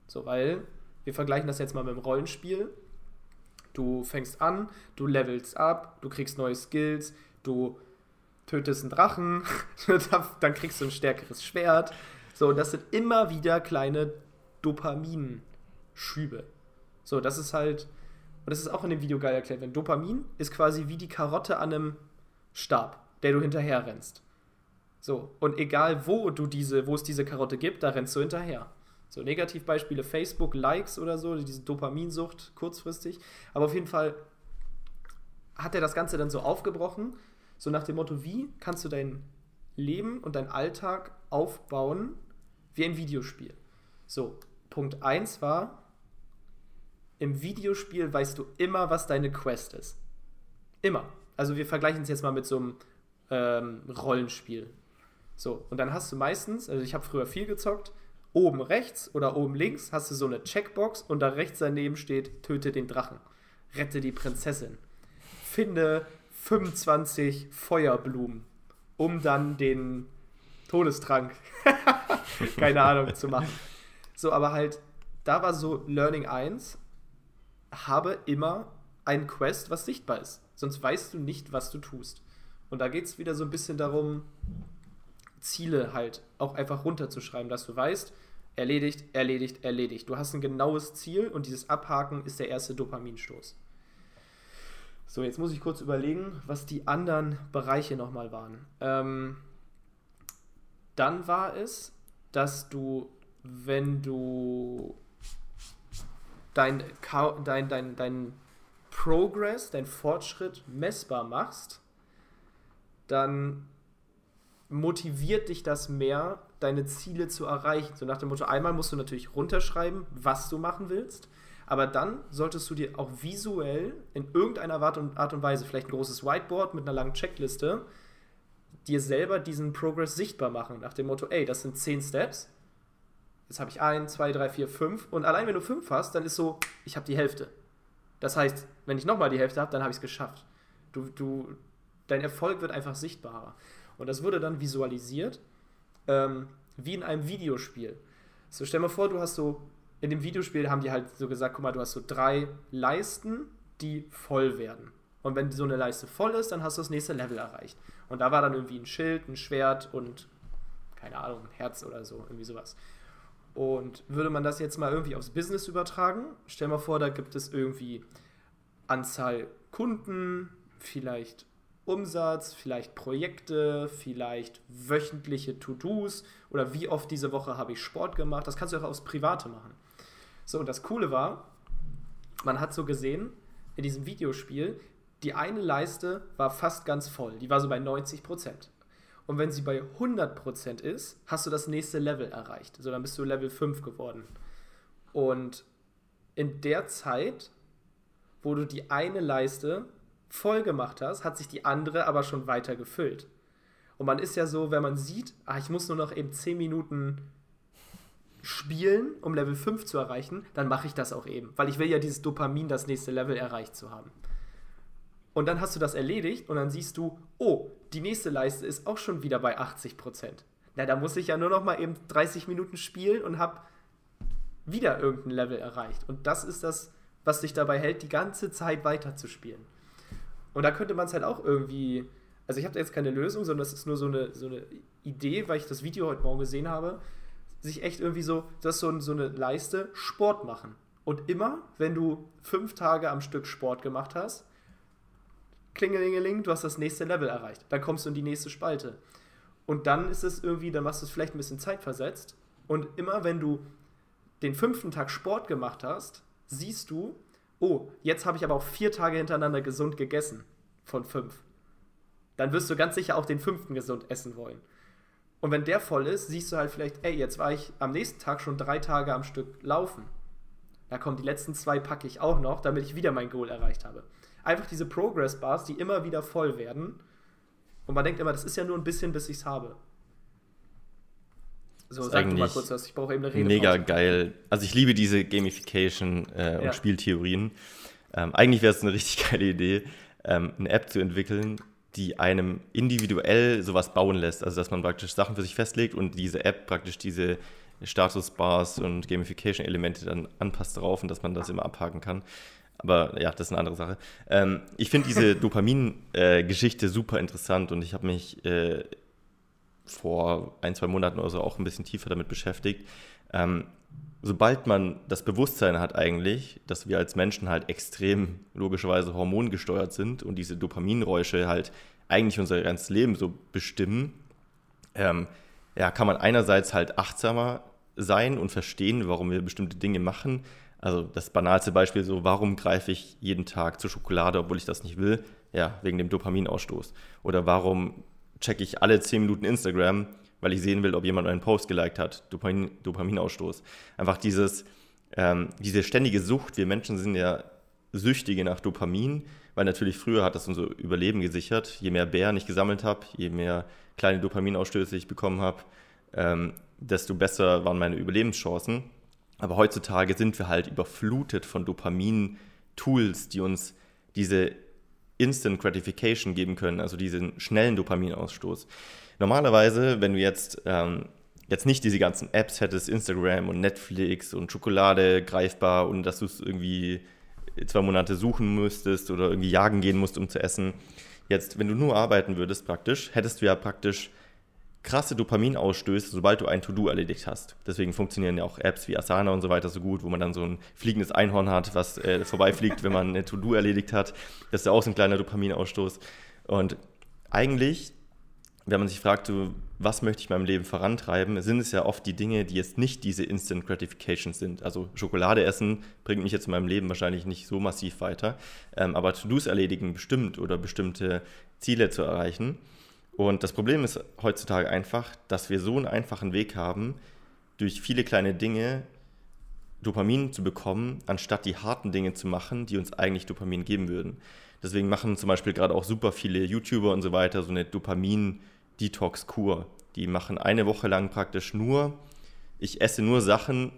So, weil, wir vergleichen das jetzt mal mit dem Rollenspiel. Du fängst an, du levelst ab, du kriegst neue Skills, du tötest einen Drachen, dann kriegst du ein stärkeres Schwert. So, das sind immer wieder kleine Dopaminschübe. So, das ist halt, und das ist auch in dem Video geil erklärt, wenn Dopamin ist quasi wie die Karotte an einem Stab, der du hinterher rennst. So, und egal wo du diese, wo es diese Karotte gibt, da rennst du hinterher. So, Negativbeispiele Facebook, Likes oder so, diese Dopaminsucht kurzfristig. Aber auf jeden Fall hat er das Ganze dann so aufgebrochen, so nach dem Motto, wie kannst du dein Leben und dein Alltag aufbauen wie ein Videospiel? So, Punkt 1 war, im Videospiel weißt du immer, was deine Quest ist. Immer. Also wir vergleichen es jetzt mal mit so einem ähm, Rollenspiel. So, und dann hast du meistens, also ich habe früher viel gezockt, oben rechts oder oben links hast du so eine Checkbox und da rechts daneben steht, töte den Drachen, rette die Prinzessin, finde 25 Feuerblumen, um dann den Todestrank, keine Ahnung, zu machen. So, aber halt, da war so Learning 1, habe immer ein Quest, was sichtbar ist. Sonst weißt du nicht, was du tust. Und da geht es wieder so ein bisschen darum, Ziele halt auch einfach runterzuschreiben, dass du weißt, erledigt, erledigt, erledigt. Du hast ein genaues Ziel und dieses Abhaken ist der erste Dopaminstoß. So, jetzt muss ich kurz überlegen, was die anderen Bereiche nochmal waren. Ähm, dann war es, dass du, wenn du dein, dein, dein, dein Progress, dein Fortschritt messbar machst, dann motiviert dich das mehr, deine Ziele zu erreichen. So nach dem Motto, einmal musst du natürlich runterschreiben, was du machen willst, aber dann solltest du dir auch visuell in irgendeiner Art und, Weise, vielleicht ein großes Whiteboard mit einer langen Checkliste, dir selber diesen Progress sichtbar machen. Nach dem Motto, ey, das sind 10 Steps, jetzt habe ich 1, 2, 3, 4, 5 und allein wenn du 5 hast, dann ist so, ich habe die Hälfte. Das heißt, wenn ich nochmal die Hälfte habe, dann habe ich es geschafft. Du, du, dein Erfolg wird einfach sichtbarer. Und das wurde dann visualisiert, ähm, wie in einem Videospiel. So, stell mal vor, du hast so, in dem Videospiel haben die halt so gesagt, guck mal, du hast so drei Leisten, die voll werden. Und wenn so eine Leiste voll ist, dann hast du das nächste Level erreicht. Und da war dann irgendwie ein Schild, ein Schwert und, keine Ahnung, ein Herz oder so, irgendwie sowas. Und würde man das jetzt mal irgendwie aufs Business übertragen, stell mal vor, da gibt es irgendwie Anzahl Kunden, vielleicht Umsatz, vielleicht Projekte, vielleicht wöchentliche To-Dos oder wie oft diese Woche habe ich Sport gemacht. Das kannst du auch aufs Private machen. So, und das Coole war, man hat so gesehen, in diesem Videospiel, die eine Leiste war fast ganz voll. Die war so bei 90 Prozent. Und wenn sie bei 100% ist, hast du das nächste Level erreicht. Also dann bist du Level 5 geworden. Und in der Zeit, wo du die eine Leiste voll gemacht hast, hat sich die andere aber schon weiter gefüllt. Und man ist ja so, wenn man sieht, ah, ich muss nur noch eben 10 Minuten spielen, um Level 5 zu erreichen, dann mache ich das auch eben. Weil ich will ja dieses Dopamin, das nächste Level erreicht zu haben. Und dann hast du das erledigt und dann siehst du, oh, die nächste Leiste ist auch schon wieder bei 80%. Na, da muss ich ja nur noch mal eben 30 Minuten spielen und habe wieder irgendein Level erreicht. Und das ist das, was dich dabei hält, die ganze Zeit weiterzuspielen. Und da könnte man es halt auch irgendwie, also ich habe da jetzt keine Lösung, sondern das ist nur so eine, so eine Idee, weil ich das Video heute Morgen gesehen habe, sich echt irgendwie so, das ist so, so eine Leiste, Sport machen. Und immer, wenn du fünf Tage am Stück Sport gemacht hast, klingelingeling, du hast das nächste Level erreicht. Dann kommst du in die nächste Spalte. Und dann ist es irgendwie, dann machst du es vielleicht ein bisschen zeitversetzt. Und immer wenn du den fünften Tag Sport gemacht hast, siehst du, oh, jetzt habe ich aber auch vier Tage hintereinander gesund gegessen von fünf. Dann wirst du ganz sicher auch den fünften gesund essen wollen. Und wenn der voll ist, siehst du halt vielleicht, ey, jetzt war ich am nächsten Tag schon drei Tage am Stück laufen. Da kommen die letzten zwei packe ich auch noch, damit ich wieder mein Goal erreicht habe. Einfach diese Progress Bars, die immer wieder voll werden. Und man denkt immer, das ist ja nur ein bisschen, bis ich es habe. So, sag du mal kurz was, ich brauche eben eine Rede. Mega geil. Also ich liebe diese Gamification äh, und ja. Spieltheorien. Ähm, eigentlich wäre es eine richtig geile Idee, ähm, eine App zu entwickeln, die einem individuell sowas bauen lässt. Also dass man praktisch Sachen für sich festlegt und diese App praktisch diese Status-Bars und Gamification-Elemente dann anpasst drauf und dass man das immer abhaken kann. Aber ja, das ist eine andere Sache. Ähm, ich finde diese Dopamin-Geschichte äh, super interessant und ich habe mich äh, vor ein, zwei Monaten oder so auch ein bisschen tiefer damit beschäftigt. Ähm, sobald man das Bewusstsein hat eigentlich, dass wir als Menschen halt extrem logischerweise hormongesteuert sind und diese Dopaminräusche halt eigentlich unser ganzes Leben so bestimmen, ähm, ja, kann man einerseits halt achtsamer sein und verstehen, warum wir bestimmte Dinge machen. Also das banalste Beispiel so, warum greife ich jeden Tag zur Schokolade, obwohl ich das nicht will? Ja, wegen dem Dopaminausstoß. Oder warum checke ich alle 10 Minuten Instagram, weil ich sehen will, ob jemand einen Post geliked hat. Dopamin, Dopaminausstoß. Einfach dieses, ähm, diese ständige Sucht. Wir Menschen sind ja Süchtige nach Dopamin, weil natürlich früher hat das unser Überleben gesichert. Je mehr Bären ich gesammelt habe, je mehr kleine Dopaminausstöße ich bekommen habe, ähm, desto besser waren meine Überlebenschancen. Aber heutzutage sind wir halt überflutet von Dopamin-Tools, die uns diese Instant Gratification geben können, also diesen schnellen Dopaminausstoß. Normalerweise, wenn du jetzt, ähm, jetzt nicht diese ganzen Apps hättest, Instagram und Netflix und Schokolade greifbar und dass du es irgendwie zwei Monate suchen müsstest oder irgendwie jagen gehen musst, um zu essen. Jetzt, wenn du nur arbeiten würdest praktisch, hättest du ja praktisch krasse Dopaminausstöße, sobald du ein To-Do erledigt hast. Deswegen funktionieren ja auch Apps wie Asana und so weiter so gut, wo man dann so ein fliegendes Einhorn hat, was äh, vorbeifliegt, wenn man eine To-Do erledigt hat. Das ist ja auch so ein kleiner Dopaminausstoß. Und eigentlich, wenn man sich fragt, so, was möchte ich in meinem Leben vorantreiben, sind es ja oft die Dinge, die jetzt nicht diese Instant Gratification sind. Also Schokolade essen bringt mich jetzt in meinem Leben wahrscheinlich nicht so massiv weiter, ähm, aber To-Dos erledigen bestimmt oder bestimmte Ziele zu erreichen. Und das Problem ist heutzutage einfach, dass wir so einen einfachen Weg haben, durch viele kleine Dinge Dopamin zu bekommen, anstatt die harten Dinge zu machen, die uns eigentlich Dopamin geben würden. Deswegen machen zum Beispiel gerade auch super viele YouTuber und so weiter so eine Dopamin-Detox-Kur. Die machen eine Woche lang praktisch nur, ich esse nur Sachen,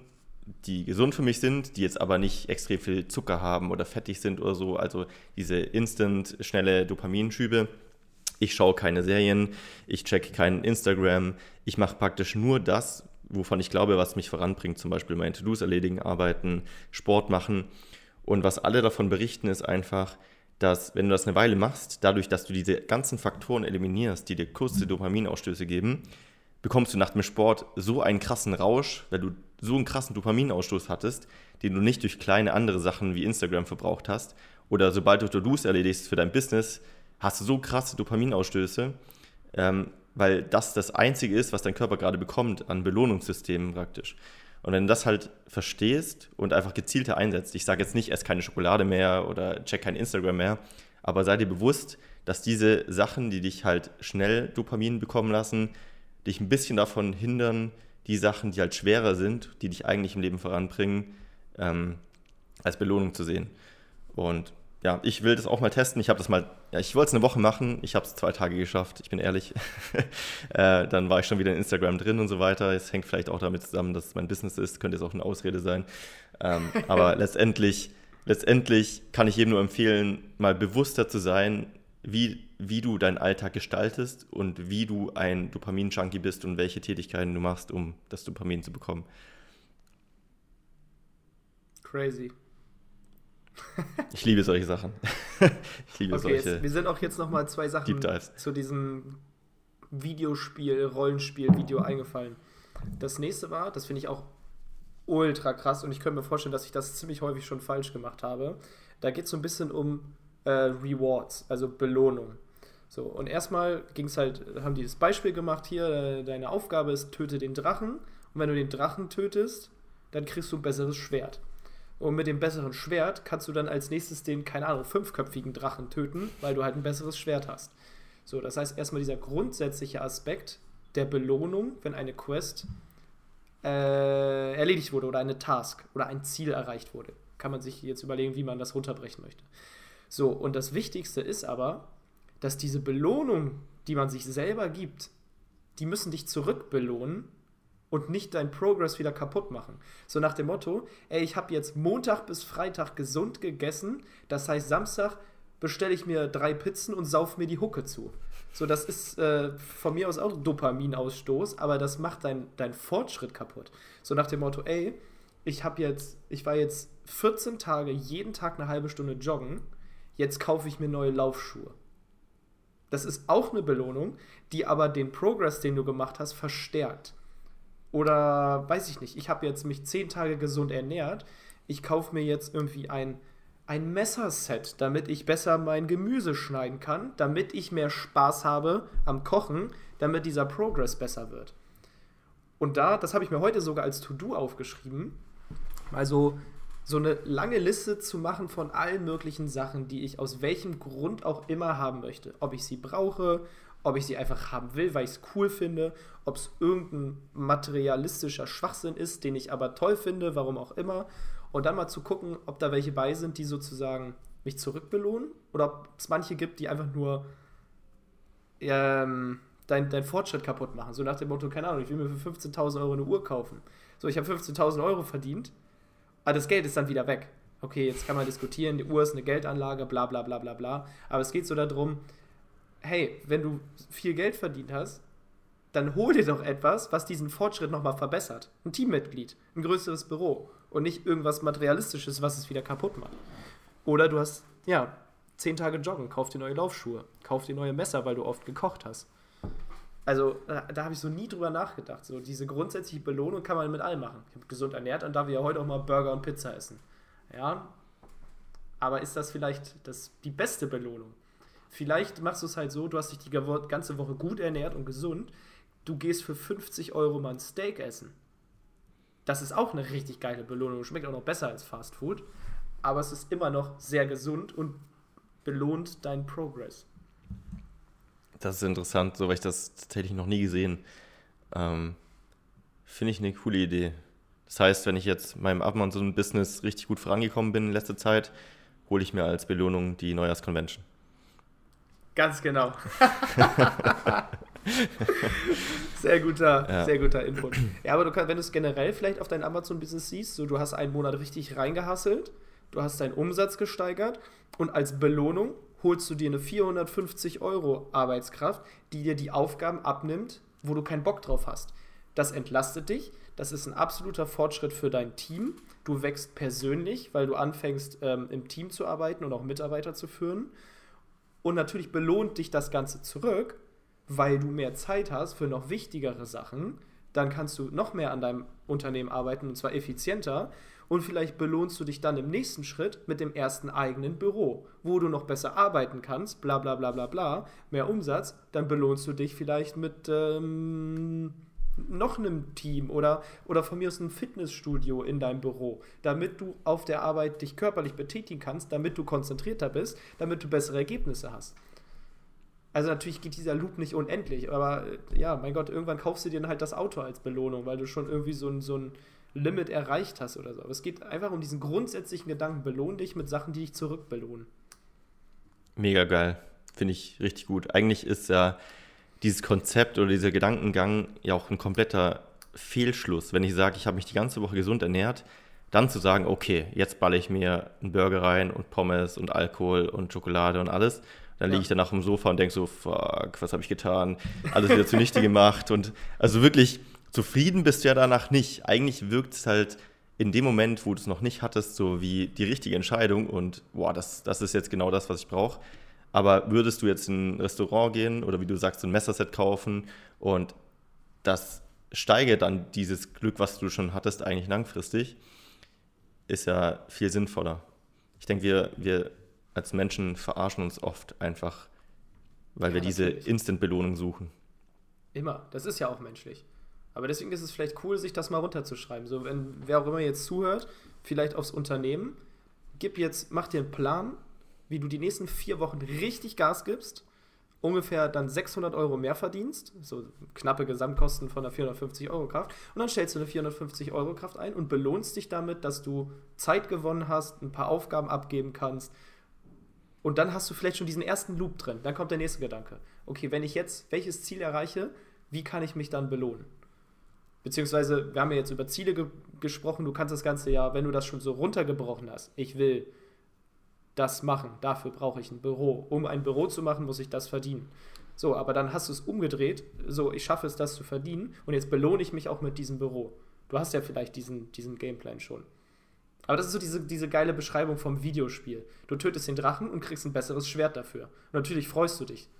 die gesund für mich sind, die jetzt aber nicht extrem viel Zucker haben oder fettig sind oder so. Also diese instant schnelle Dopaminschübe ich schaue keine Serien, ich checke keinen Instagram, ich mache praktisch nur das, wovon ich glaube, was mich voranbringt, zum Beispiel meine To-Dos erledigen, arbeiten, Sport machen. Und was alle davon berichten, ist einfach, dass wenn du das eine Weile machst, dadurch, dass du diese ganzen Faktoren eliminierst, die dir kurze Dopaminausstöße geben, bekommst du nach dem Sport so einen krassen Rausch, weil du so einen krassen Dopaminausstoß hattest, den du nicht durch kleine andere Sachen wie Instagram verbraucht hast. Oder sobald du To-Dos erledigst für dein Business, hast du so krasse Dopaminausstöße, ähm, weil das das Einzige ist, was dein Körper gerade bekommt an Belohnungssystemen praktisch. Und wenn du das halt verstehst und einfach gezielter einsetzt, ich sage jetzt nicht, ess keine Schokolade mehr oder check kein Instagram mehr, aber sei dir bewusst, dass diese Sachen, die dich halt schnell Dopamin bekommen lassen, dich ein bisschen davon hindern, die Sachen, die halt schwerer sind, die dich eigentlich im Leben voranbringen, ähm, als Belohnung zu sehen. Und ja, ich will das auch mal testen. Ich habe das mal, ja, ich wollte es eine Woche machen. Ich habe es zwei Tage geschafft, ich bin ehrlich. äh, dann war ich schon wieder in Instagram drin und so weiter. Es hängt vielleicht auch damit zusammen, dass es mein Business ist. Könnte jetzt auch eine Ausrede sein. Ähm, aber letztendlich, letztendlich kann ich jedem nur empfehlen, mal bewusster zu sein, wie, wie du deinen Alltag gestaltest und wie du ein Dopamin-Junkie bist und welche Tätigkeiten du machst, um das Dopamin zu bekommen. Crazy. Ich liebe solche Sachen. ich liebe okay, solche. Jetzt, wir sind auch jetzt nochmal zwei Sachen zu diesem Videospiel, Rollenspiel-Video eingefallen. Das nächste war, das finde ich auch ultra krass und ich könnte mir vorstellen, dass ich das ziemlich häufig schon falsch gemacht habe. Da geht es so ein bisschen um äh, Rewards, also Belohnung. So, und erstmal ging es halt, haben die das Beispiel gemacht hier, äh, deine Aufgabe ist, töte den Drachen. Und wenn du den Drachen tötest, dann kriegst du ein besseres Schwert. Und mit dem besseren Schwert kannst du dann als nächstes den, keine Ahnung, fünfköpfigen Drachen töten, weil du halt ein besseres Schwert hast. So, das heißt erstmal dieser grundsätzliche Aspekt der Belohnung, wenn eine Quest äh, erledigt wurde oder eine Task oder ein Ziel erreicht wurde. Kann man sich jetzt überlegen, wie man das runterbrechen möchte. So, und das Wichtigste ist aber, dass diese Belohnung, die man sich selber gibt, die müssen dich zurückbelohnen und nicht dein Progress wieder kaputt machen. So nach dem Motto, ey, ich habe jetzt Montag bis Freitag gesund gegessen, das heißt Samstag bestelle ich mir drei Pizzen und sauf mir die Hucke zu. So, das ist äh, von mir aus auch Dopaminausstoß, aber das macht deinen dein Fortschritt kaputt. So nach dem Motto, ey, ich habe jetzt, ich war jetzt 14 Tage jeden Tag eine halbe Stunde joggen, jetzt kaufe ich mir neue Laufschuhe. Das ist auch eine Belohnung, die aber den Progress, den du gemacht hast, verstärkt. Oder weiß ich nicht, ich habe jetzt mich zehn Tage gesund ernährt. Ich kaufe mir jetzt irgendwie ein, ein Messerset, damit ich besser mein Gemüse schneiden kann, damit ich mehr Spaß habe am Kochen, damit dieser Progress besser wird. Und da, das habe ich mir heute sogar als To-Do aufgeschrieben. Also so eine lange Liste zu machen von allen möglichen Sachen, die ich aus welchem Grund auch immer haben möchte. Ob ich sie brauche, ob ich sie einfach haben will, weil ich es cool finde, ob es irgendein materialistischer Schwachsinn ist, den ich aber toll finde, warum auch immer. Und dann mal zu gucken, ob da welche bei sind, die sozusagen mich zurückbelohnen oder ob es manche gibt, die einfach nur ähm, dein, dein Fortschritt kaputt machen. So nach dem Motto, keine Ahnung, ich will mir für 15.000 Euro eine Uhr kaufen. So, ich habe 15.000 Euro verdient, aber das Geld ist dann wieder weg. Okay, jetzt kann man diskutieren, die Uhr ist eine Geldanlage, bla bla bla bla bla. Aber es geht so darum, hey, wenn du viel Geld verdient hast, dann hol dir doch etwas, was diesen Fortschritt nochmal verbessert. Ein Teammitglied, ein größeres Büro und nicht irgendwas Materialistisches, was es wieder kaputt macht. Oder du hast, ja, zehn Tage joggen, kauf dir neue Laufschuhe, kauf dir neue Messer, weil du oft gekocht hast. Also, da, da habe ich so nie drüber nachgedacht. So, diese grundsätzliche Belohnung kann man mit allem machen. Ich habe gesund ernährt und darf ja heute auch mal Burger und Pizza essen. Ja, aber ist das vielleicht das, die beste Belohnung? Vielleicht machst du es halt so, du hast dich die ganze Woche gut ernährt und gesund. Du gehst für 50 Euro mal ein Steak essen. Das ist auch eine richtig geile Belohnung. Schmeckt auch noch besser als Fast Food. Aber es ist immer noch sehr gesund und belohnt deinen Progress. Das ist interessant, so weil ich das tatsächlich noch nie gesehen. Ähm, Finde ich eine coole Idee. Das heißt, wenn ich jetzt meinem Amazon-Business richtig gut vorangekommen bin in letzter Zeit, hole ich mir als Belohnung die Neujahrs-Convention. Ganz genau. sehr guter, ja. sehr guter Input. Ja, aber du kannst, wenn du es generell vielleicht auf dein Amazon-Business siehst, so du hast einen Monat richtig reingehasselt, du hast deinen Umsatz gesteigert und als Belohnung holst du dir eine 450 Euro Arbeitskraft, die dir die Aufgaben abnimmt, wo du keinen Bock drauf hast. Das entlastet dich, das ist ein absoluter Fortschritt für dein Team. Du wächst persönlich, weil du anfängst, ähm, im Team zu arbeiten und auch Mitarbeiter zu führen. Und natürlich belohnt dich das Ganze zurück, weil du mehr Zeit hast für noch wichtigere Sachen. Dann kannst du noch mehr an deinem Unternehmen arbeiten und zwar effizienter. Und vielleicht belohnst du dich dann im nächsten Schritt mit dem ersten eigenen Büro, wo du noch besser arbeiten kannst, bla bla bla bla bla, mehr Umsatz. Dann belohnst du dich vielleicht mit ähm, noch einem Team oder, oder von mir aus ein Fitnessstudio in deinem Büro, damit du auf der Arbeit dich körperlich betätigen kannst, damit du konzentrierter bist, damit du bessere Ergebnisse hast. Also natürlich geht dieser Loop nicht unendlich, aber äh, ja, mein Gott, irgendwann kaufst du dir dann halt das Auto als Belohnung, weil du schon irgendwie so ein, so ein Limit erreicht hast oder so. Aber es geht einfach um diesen grundsätzlichen Gedanken, belohn dich mit Sachen, die dich zurückbelohnen. Mega geil. Finde ich richtig gut. Eigentlich ist ja dieses Konzept oder dieser Gedankengang ja auch ein kompletter Fehlschluss. Wenn ich sage, ich habe mich die ganze Woche gesund ernährt, dann zu sagen, okay, jetzt balle ich mir einen Burger rein und Pommes und Alkohol und Schokolade und alles. Dann liege ich danach im Sofa und denke so, fuck, was habe ich getan? Alles wieder zunichte gemacht. Und also wirklich zufrieden bist du ja danach nicht. Eigentlich wirkt es halt in dem Moment, wo du es noch nicht hattest, so wie die richtige Entscheidung und boah, das, das ist jetzt genau das, was ich brauche. Aber würdest du jetzt in ein Restaurant gehen oder wie du sagst, ein Messerset kaufen und das steigert dann dieses Glück, was du schon hattest, eigentlich langfristig, ist ja viel sinnvoller. Ich denke, wir, wir als Menschen verarschen uns oft einfach, weil ja, wir diese Instant-Belohnung suchen. Immer. Das ist ja auch menschlich. Aber deswegen ist es vielleicht cool, sich das mal runterzuschreiben. So, wenn wer auch immer jetzt zuhört, vielleicht aufs Unternehmen, gib jetzt, mach dir einen Plan, wie du die nächsten vier Wochen richtig Gas gibst, ungefähr dann 600 Euro mehr verdienst, so knappe Gesamtkosten von einer 450 Euro Kraft, und dann stellst du eine 450 Euro Kraft ein und belohnst dich damit, dass du Zeit gewonnen hast, ein paar Aufgaben abgeben kannst. Und dann hast du vielleicht schon diesen ersten Loop drin. Dann kommt der nächste Gedanke. Okay, wenn ich jetzt welches Ziel erreiche, wie kann ich mich dann belohnen? Beziehungsweise, wir haben ja jetzt über Ziele ge gesprochen, du kannst das Ganze ja, wenn du das schon so runtergebrochen hast, ich will das machen, dafür brauche ich ein Büro. Um ein Büro zu machen, muss ich das verdienen. So, aber dann hast du es umgedreht, so, ich schaffe es, das zu verdienen und jetzt belohne ich mich auch mit diesem Büro. Du hast ja vielleicht diesen, diesen Gameplan schon. Aber das ist so diese, diese geile Beschreibung vom Videospiel. Du tötest den Drachen und kriegst ein besseres Schwert dafür. Und natürlich freust du dich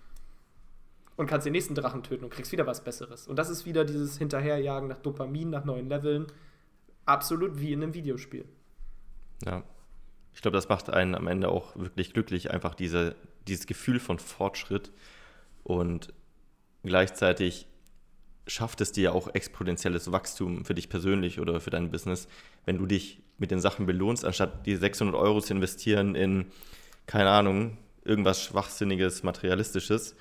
und kannst den nächsten Drachen töten und kriegst wieder was Besseres. Und das ist wieder dieses Hinterherjagen nach Dopamin, nach neuen Leveln. Absolut wie in einem Videospiel. Ja. Ich glaube, das macht einen am Ende auch wirklich glücklich, einfach diese, dieses Gefühl von Fortschritt und gleichzeitig schafft es dir auch exponentielles Wachstum für dich persönlich oder für dein Business, wenn du dich mit den Sachen belohnst, anstatt die 600 Euro zu investieren in, keine Ahnung, irgendwas Schwachsinniges, Materialistisches,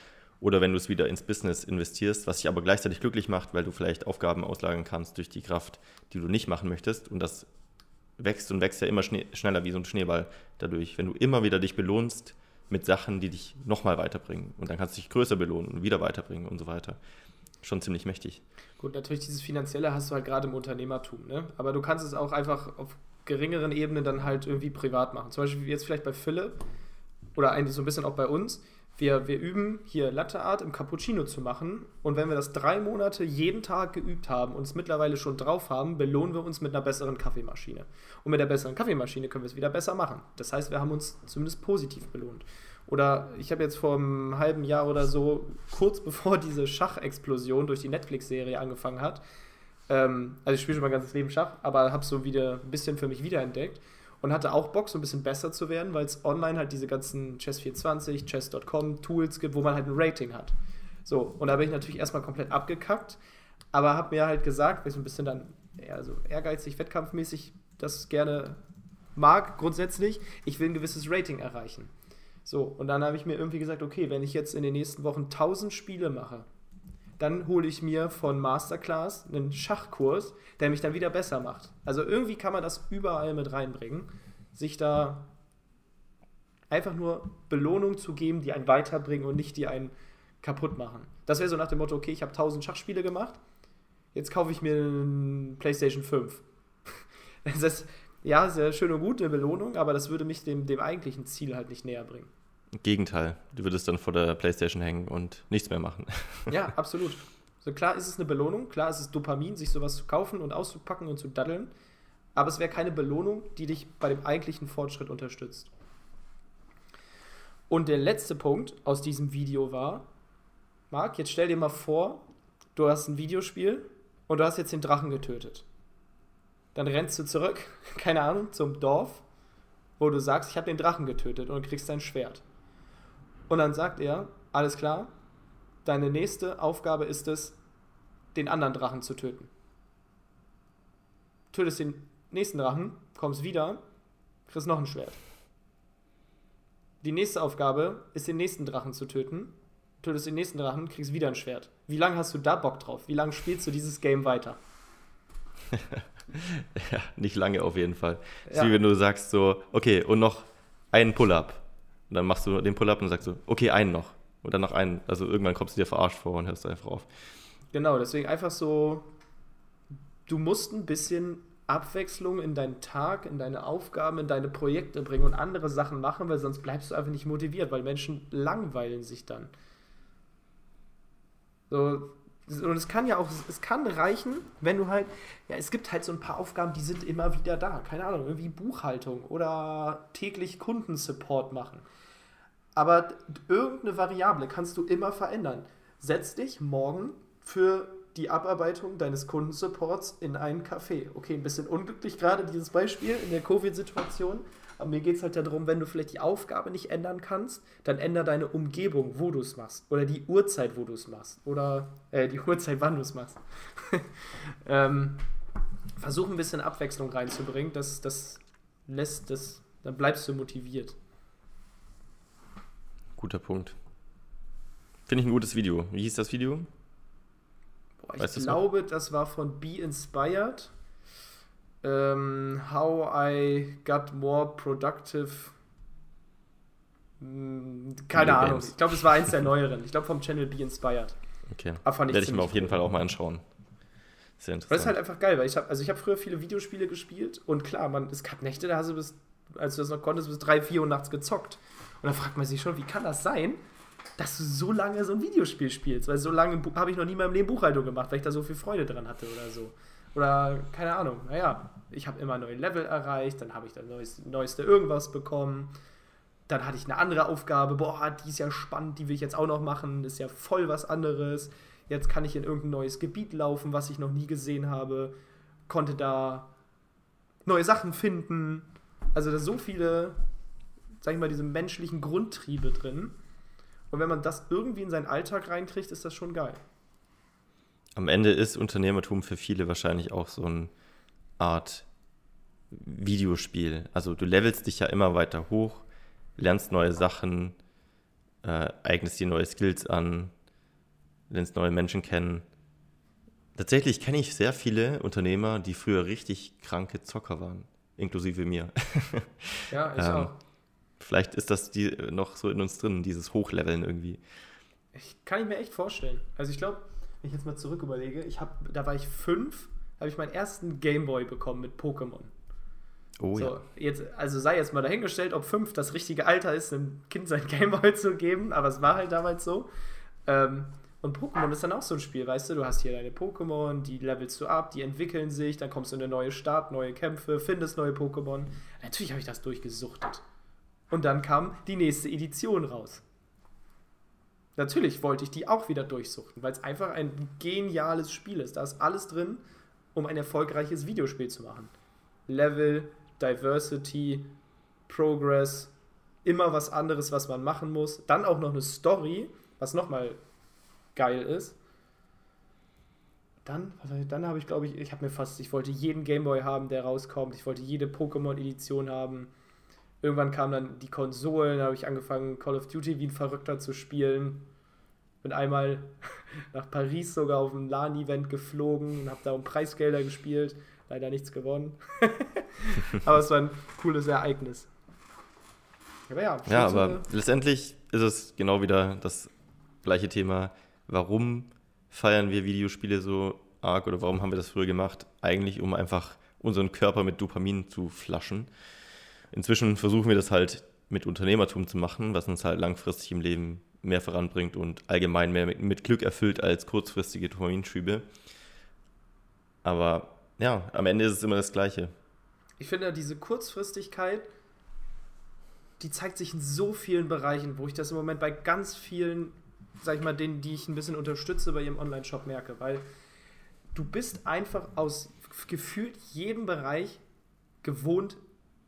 oder wenn du es wieder ins Business investierst, was dich aber gleichzeitig glücklich macht, weil du vielleicht Aufgaben auslagern kannst durch die Kraft, die du nicht machen möchtest. Und das wächst und wächst ja immer schneller wie so ein Schneeball dadurch. Wenn du immer wieder dich belohnst mit Sachen, die dich nochmal weiterbringen. Und dann kannst du dich größer belohnen und wieder weiterbringen und so weiter. Schon ziemlich mächtig. Gut, natürlich dieses Finanzielle hast du halt gerade im Unternehmertum, ne? Aber du kannst es auch einfach auf geringeren Ebenen dann halt irgendwie privat machen. Zum Beispiel jetzt vielleicht bei Philipp oder eigentlich so ein bisschen auch bei uns wir, wir üben hier Latte Art im Cappuccino zu machen und wenn wir das drei Monate jeden Tag geübt haben und es mittlerweile schon drauf haben, belohnen wir uns mit einer besseren Kaffeemaschine. Und mit der besseren Kaffeemaschine können wir es wieder besser machen. Das heißt, wir haben uns zumindest positiv belohnt. Oder ich habe jetzt vor einem halben Jahr oder so, kurz bevor diese Schachexplosion durch die Netflix-Serie angefangen hat, ähm, also ich spiele schon mein ganzes Leben Schach, aber habe so wieder ein bisschen für mich wiederentdeckt und hatte auch Bock, so ein bisschen besser zu werden, weil es online halt diese ganzen Chess24, Chess.com Tools gibt, wo man halt ein Rating hat. So, und da bin ich natürlich erstmal komplett abgekackt, aber habe mir halt gesagt, weil ich so ein bisschen dann eher so ehrgeizig, wettkampfmäßig das gerne mag, grundsätzlich, ich will ein gewisses Rating erreichen. So, und dann habe ich mir irgendwie gesagt, okay, wenn ich jetzt in den nächsten Wochen 1000 Spiele mache, dann hole ich mir von Masterclass einen Schachkurs, der mich dann wieder besser macht. Also irgendwie kann man das überall mit reinbringen, sich da einfach nur Belohnung zu geben, die einen weiterbringen und nicht die einen kaputt machen. Das wäre so nach dem Motto, okay, ich habe 1000 Schachspiele gemacht, jetzt kaufe ich mir einen PlayStation 5. Das ist ja sehr schön und gut, eine Belohnung, aber das würde mich dem, dem eigentlichen Ziel halt nicht näher bringen. Gegenteil. Du würdest dann vor der Playstation hängen und nichts mehr machen. Ja, absolut. So klar ist es eine Belohnung, klar ist es Dopamin, sich sowas zu kaufen und auszupacken und zu daddeln, aber es wäre keine Belohnung, die dich bei dem eigentlichen Fortschritt unterstützt. Und der letzte Punkt aus diesem Video war, Marc, jetzt stell dir mal vor, du hast ein Videospiel und du hast jetzt den Drachen getötet. Dann rennst du zurück, keine Ahnung, zum Dorf, wo du sagst, ich habe den Drachen getötet und kriegst dein Schwert. Und dann sagt er, alles klar, deine nächste Aufgabe ist es, den anderen Drachen zu töten. Tötest den nächsten Drachen, kommst wieder, kriegst noch ein Schwert. Die nächste Aufgabe ist, den nächsten Drachen zu töten. Tötest den nächsten Drachen, kriegst wieder ein Schwert. Wie lange hast du da Bock drauf? Wie lange spielst du dieses Game weiter? ja, nicht lange auf jeden Fall. Ja. wie wenn du sagst so, okay, und noch einen Pull-up Und dann machst du den Pull-up und sagst so, okay, einen noch. Und dann noch einen. Also irgendwann kommst du dir verarscht vor und hörst einfach auf. Genau, deswegen einfach so, du musst ein bisschen Abwechslung in deinen Tag, in deine Aufgaben, in deine Projekte bringen und andere Sachen machen, weil sonst bleibst du einfach nicht motiviert, weil Menschen langweilen sich dann. So, und es kann ja auch, es kann reichen, wenn du halt, ja, es gibt halt so ein paar Aufgaben, die sind immer wieder da. Keine Ahnung, irgendwie Buchhaltung oder täglich Kundensupport machen. Aber irgendeine Variable kannst du immer verändern. Setz dich morgen für die Abarbeitung deines Kundensupports in einen Café. Okay, ein bisschen unglücklich gerade dieses Beispiel in der Covid-Situation, aber mir geht es halt darum, wenn du vielleicht die Aufgabe nicht ändern kannst, dann änder deine Umgebung, wo du es machst. Oder die Uhrzeit, wo du es machst. Oder äh, die Uhrzeit, wann du es machst. ähm, versuch ein bisschen Abwechslung reinzubringen. Das, das lässt das, dann bleibst du motiviert. Guter Punkt. Finde ich ein gutes Video. Wie hieß das Video? Boah, ich glaube, noch? das war von Be Inspired. Um, ähm, how I got more productive. Hm, keine Ahnung. Games. Ich glaube, es war eins der neueren. Ich glaube, vom Channel Be Inspired. Okay. Werde ich mir auf jeden cool. Fall auch mal anschauen. Sehr interessant. Das ist halt einfach geil, weil ich habe also ich früher viele Videospiele gespielt und klar, man, es gab Nächte, da hast du bis, als du das noch konntest, bis 3, 4 Uhr nachts gezockt. Und dann fragt man sich schon, wie kann das sein, dass du so lange so ein Videospiel spielst? Weil so lange habe ich noch nie in meinem Leben Buchhaltung gemacht, weil ich da so viel Freude dran hatte oder so. Oder keine Ahnung, naja, ich habe immer neue Level erreicht, dann habe ich das neueste, neueste irgendwas bekommen. Dann hatte ich eine andere Aufgabe, boah, die ist ja spannend, die will ich jetzt auch noch machen, ist ja voll was anderes. Jetzt kann ich in irgendein neues Gebiet laufen, was ich noch nie gesehen habe. Konnte da neue Sachen finden. Also da so viele, sag ich mal, diese menschlichen Grundtriebe drin. Und wenn man das irgendwie in seinen Alltag reinkriegt, ist das schon geil am Ende ist Unternehmertum für viele wahrscheinlich auch so eine Art Videospiel. Also du levelst dich ja immer weiter hoch, lernst neue Sachen, äh, eignest dir neue Skills an, lernst neue Menschen kennen. Tatsächlich kenne ich sehr viele Unternehmer, die früher richtig kranke Zocker waren, inklusive mir. Ja, ich ähm, auch. Vielleicht ist das die noch so in uns drin, dieses Hochleveln irgendwie. Ich kann ich mir echt vorstellen. Also ich glaube, wenn ich jetzt mal zurück überlege, ich hab, da war ich fünf, habe ich meinen ersten Gameboy bekommen mit Pokémon. Oh so, ja. Jetzt, also sei jetzt mal dahingestellt, ob fünf das richtige Alter ist, einem Kind sein Gameboy zu geben, aber es war halt damals so. Ähm, und Pokémon ist dann auch so ein Spiel, weißt du, du hast hier deine Pokémon, die levelst du ab, die entwickeln sich, dann kommst du in eine neue Stadt, neue Kämpfe, findest neue Pokémon. Natürlich habe ich das durchgesuchtet. Und dann kam die nächste Edition raus. Natürlich wollte ich die auch wieder durchsuchten, weil es einfach ein geniales Spiel ist. Da ist alles drin, um ein erfolgreiches Videospiel zu machen. Level, Diversity, Progress, immer was anderes, was man machen muss. Dann auch noch eine Story, was nochmal geil ist. Dann, dann habe ich, glaube ich, ich habe mir fast, ich wollte jeden Gameboy haben, der rauskommt. Ich wollte jede Pokémon-Edition haben. Irgendwann kamen dann die Konsolen, da habe ich angefangen, Call of Duty wie ein Verrückter zu spielen. Bin einmal nach Paris sogar auf ein LAN-Event geflogen und habe da um Preisgelder gespielt. Leider nichts gewonnen. aber es war ein cooles Ereignis. Aber ja, ja aber letztendlich ist es genau wieder das gleiche Thema. Warum feiern wir Videospiele so arg oder warum haben wir das früher gemacht? Eigentlich, um einfach unseren Körper mit Dopamin zu flaschen. Inzwischen versuchen wir das halt mit Unternehmertum zu machen, was uns halt langfristig im Leben mehr voranbringt und allgemein mehr mit, Glück erfüllt als kurzfristige Dopaminschübe. Aber ja, am Ende ist es immer das Gleiche. Ich finde, diese Kurzfristigkeit, die zeigt sich in so vielen Bereichen, wo ich das im Moment bei ganz vielen, sag ich mal, denen, die ich ein bisschen unterstütze bei ihrem Online-Shop merke, weil du bist einfach aus gefühlt jedem Bereich gewohnt,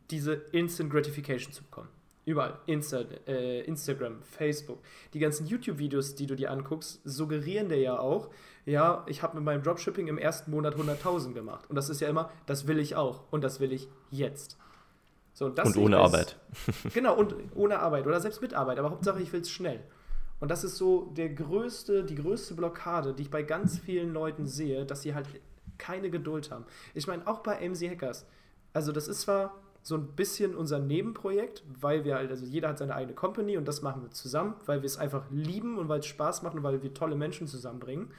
diese Instant Gratification zu bekommen. Überall. Insta, äh, Instagram, Facebook. Die ganzen YouTube-Videos, die du dir anguckst, suggerieren dir ja auch, ja, ich habe mit meinem Dropshipping im ersten Monat 100.000 gemacht. Und das ist ja immer, das will ich auch. Und das will ich jetzt. So, und, und ohne Arbeit. genau, und ohne Arbeit. Oder selbst mit Arbeit. Aber Hauptsache, ich will es schnell. Und das ist so der größte, die größte Blockade, die ich bei ganz vielen Leuten sehe, dass sie halt keine Geduld haben. Ich meine, auch bei MC Hackers. Also, das ist zwar so ein bisschen unser Nebenprojekt, weil wir halt, also jeder hat seine eigene Company und das machen wir zusammen, weil wir es einfach lieben und weil es Spaß macht und weil wir tolle Menschen zusammenbringen.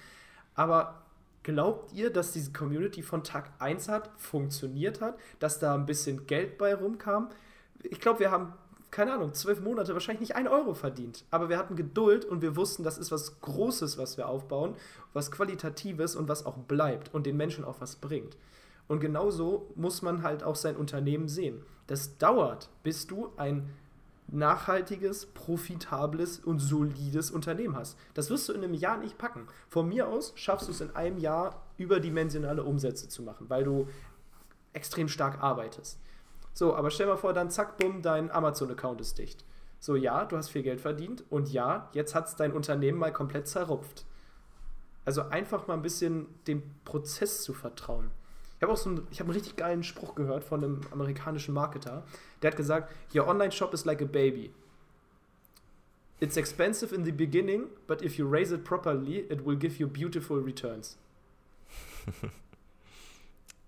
Aber glaubt ihr, dass diese Community von Tag 1 hat, funktioniert hat, dass da ein bisschen Geld bei rumkam? Ich glaube, wir haben, keine Ahnung, zwölf Monate wahrscheinlich nicht ein Euro verdient. Aber wir hatten Geduld und wir wussten, das ist was Großes, was wir aufbauen, was Qualitatives und was auch bleibt und den Menschen auch was bringt. Und genauso muss man halt auch sein Unternehmen sehen. Das dauert, bis du ein nachhaltiges, profitables und solides Unternehmen hast. Das wirst du in einem Jahr nicht packen. Von mir aus schaffst du es in einem Jahr überdimensionale Umsätze zu machen, weil du extrem stark arbeitest. So, aber stell mal vor, dann zack, bumm, dein Amazon-Account ist dicht. So, ja, du hast viel Geld verdient und ja, jetzt hat es dein Unternehmen mal komplett zerrupft. Also einfach mal ein bisschen dem Prozess zu vertrauen. Ich habe auch so einen, ich hab einen richtig geilen Spruch gehört von einem amerikanischen Marketer. Der hat gesagt, Your online shop is like a baby. It's expensive in the beginning, but if you raise it properly, it will give you beautiful returns.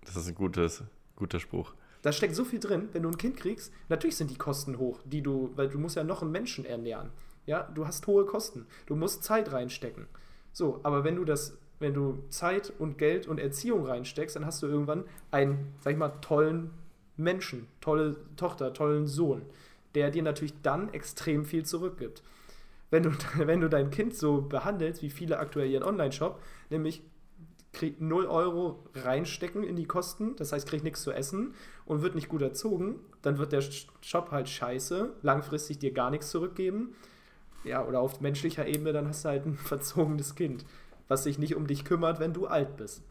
das ist ein gutes, guter Spruch. Da steckt so viel drin, wenn du ein Kind kriegst, natürlich sind die Kosten hoch, die du, weil du musst ja noch einen Menschen ernähren. Ja, du hast hohe Kosten. Du musst Zeit reinstecken. So, aber wenn du das wenn du Zeit und Geld und Erziehung reinsteckst, dann hast du irgendwann einen, sag ich mal, tollen Menschen, tolle Tochter, tollen Sohn, der dir natürlich dann extrem viel zurückgibt. Wenn du, wenn du dein Kind so behandelst, wie viele aktuell ihren Online-Shop, nämlich kriegt 0 Euro reinstecken in die Kosten, das heißt, kriegt nichts zu essen und wird nicht gut erzogen, dann wird der Shop halt scheiße, langfristig dir gar nichts zurückgeben. Ja, oder auf menschlicher Ebene, dann hast du halt ein verzogenes Kind was sich nicht um dich kümmert, wenn du alt bist.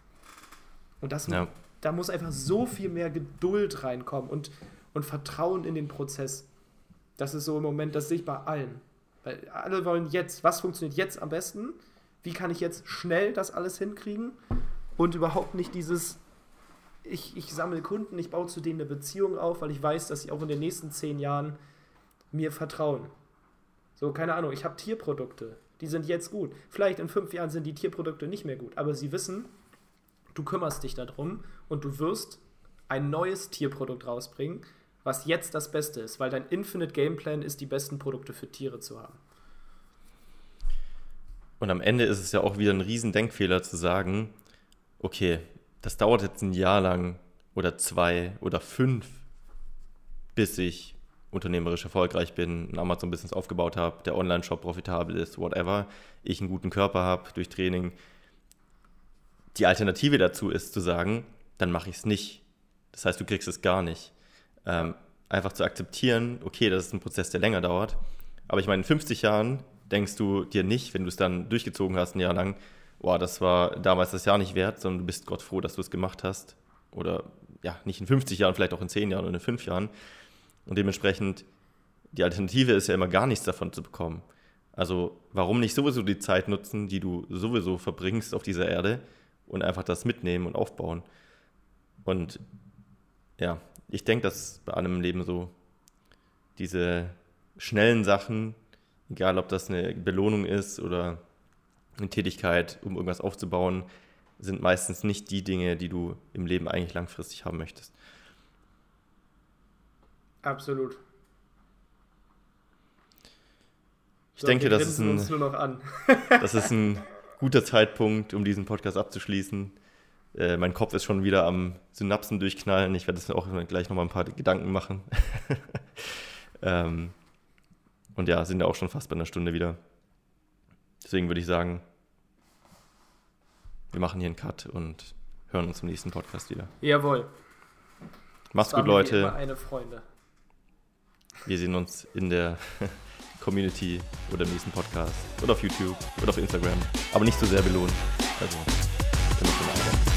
Und das, ja. da muss einfach so viel mehr Geduld reinkommen und, und Vertrauen in den Prozess. Das ist so im Moment, das sehe ich bei allen. Weil alle wollen jetzt, was funktioniert jetzt am besten? Wie kann ich jetzt schnell das alles hinkriegen? Und überhaupt nicht dieses, ich, ich sammle Kunden, ich baue zu denen eine Beziehung auf, weil ich weiß, dass sie auch in den nächsten zehn Jahren mir vertrauen. So, keine Ahnung, ich habe Tierprodukte. Die sind jetzt gut. Vielleicht in fünf Jahren sind die Tierprodukte nicht mehr gut, aber sie wissen, du kümmerst dich darum und du wirst ein neues Tierprodukt rausbringen, was jetzt das Beste ist, weil dein Infinite Gameplan ist, die besten Produkte für Tiere zu haben. Und am Ende ist es ja auch wieder ein Riesendenkfehler zu sagen, okay, das dauert jetzt ein Jahr lang oder zwei oder fünf, bis ich unternehmerisch erfolgreich bin, ein Amazon-Business aufgebaut habe, der Online-Shop profitabel ist, whatever, ich einen guten Körper habe durch Training. Die Alternative dazu ist zu sagen, dann mache ich es nicht. Das heißt, du kriegst es gar nicht. Ähm, einfach zu akzeptieren, okay, das ist ein Prozess, der länger dauert. Aber ich meine, in 50 Jahren denkst du dir nicht, wenn du es dann durchgezogen hast, ein Jahr lang, boah, das war damals das Jahr nicht wert, sondern du bist Gott froh, dass du es gemacht hast. Oder ja, nicht in 50 Jahren, vielleicht auch in 10 Jahren oder in 5 Jahren. Und dementsprechend, die Alternative ist ja immer gar nichts davon zu bekommen. Also warum nicht sowieso die Zeit nutzen, die du sowieso verbringst auf dieser Erde und einfach das mitnehmen und aufbauen. Und ja, ich denke, dass bei allem im Leben so diese schnellen Sachen, egal ob das eine Belohnung ist oder eine Tätigkeit, um irgendwas aufzubauen, sind meistens nicht die Dinge, die du im Leben eigentlich langfristig haben möchtest. Absolut. Ich so, denke, das ist, ein, das ist ein guter Zeitpunkt, um diesen Podcast abzuschließen. Äh, mein Kopf ist schon wieder am Synapsen durchknallen. Ich werde das auch gleich nochmal ein paar Gedanken machen. ähm, und ja, sind ja auch schon fast bei einer Stunde wieder. Deswegen würde ich sagen, wir machen hier einen Cut und hören uns im nächsten Podcast wieder. Jawohl. Macht's gut, Leute. Immer eine Freunde. Wir sehen uns in der Community oder im nächsten Podcast oder auf YouTube oder auf Instagram. Aber nicht so sehr belohnen. Also, immer schon.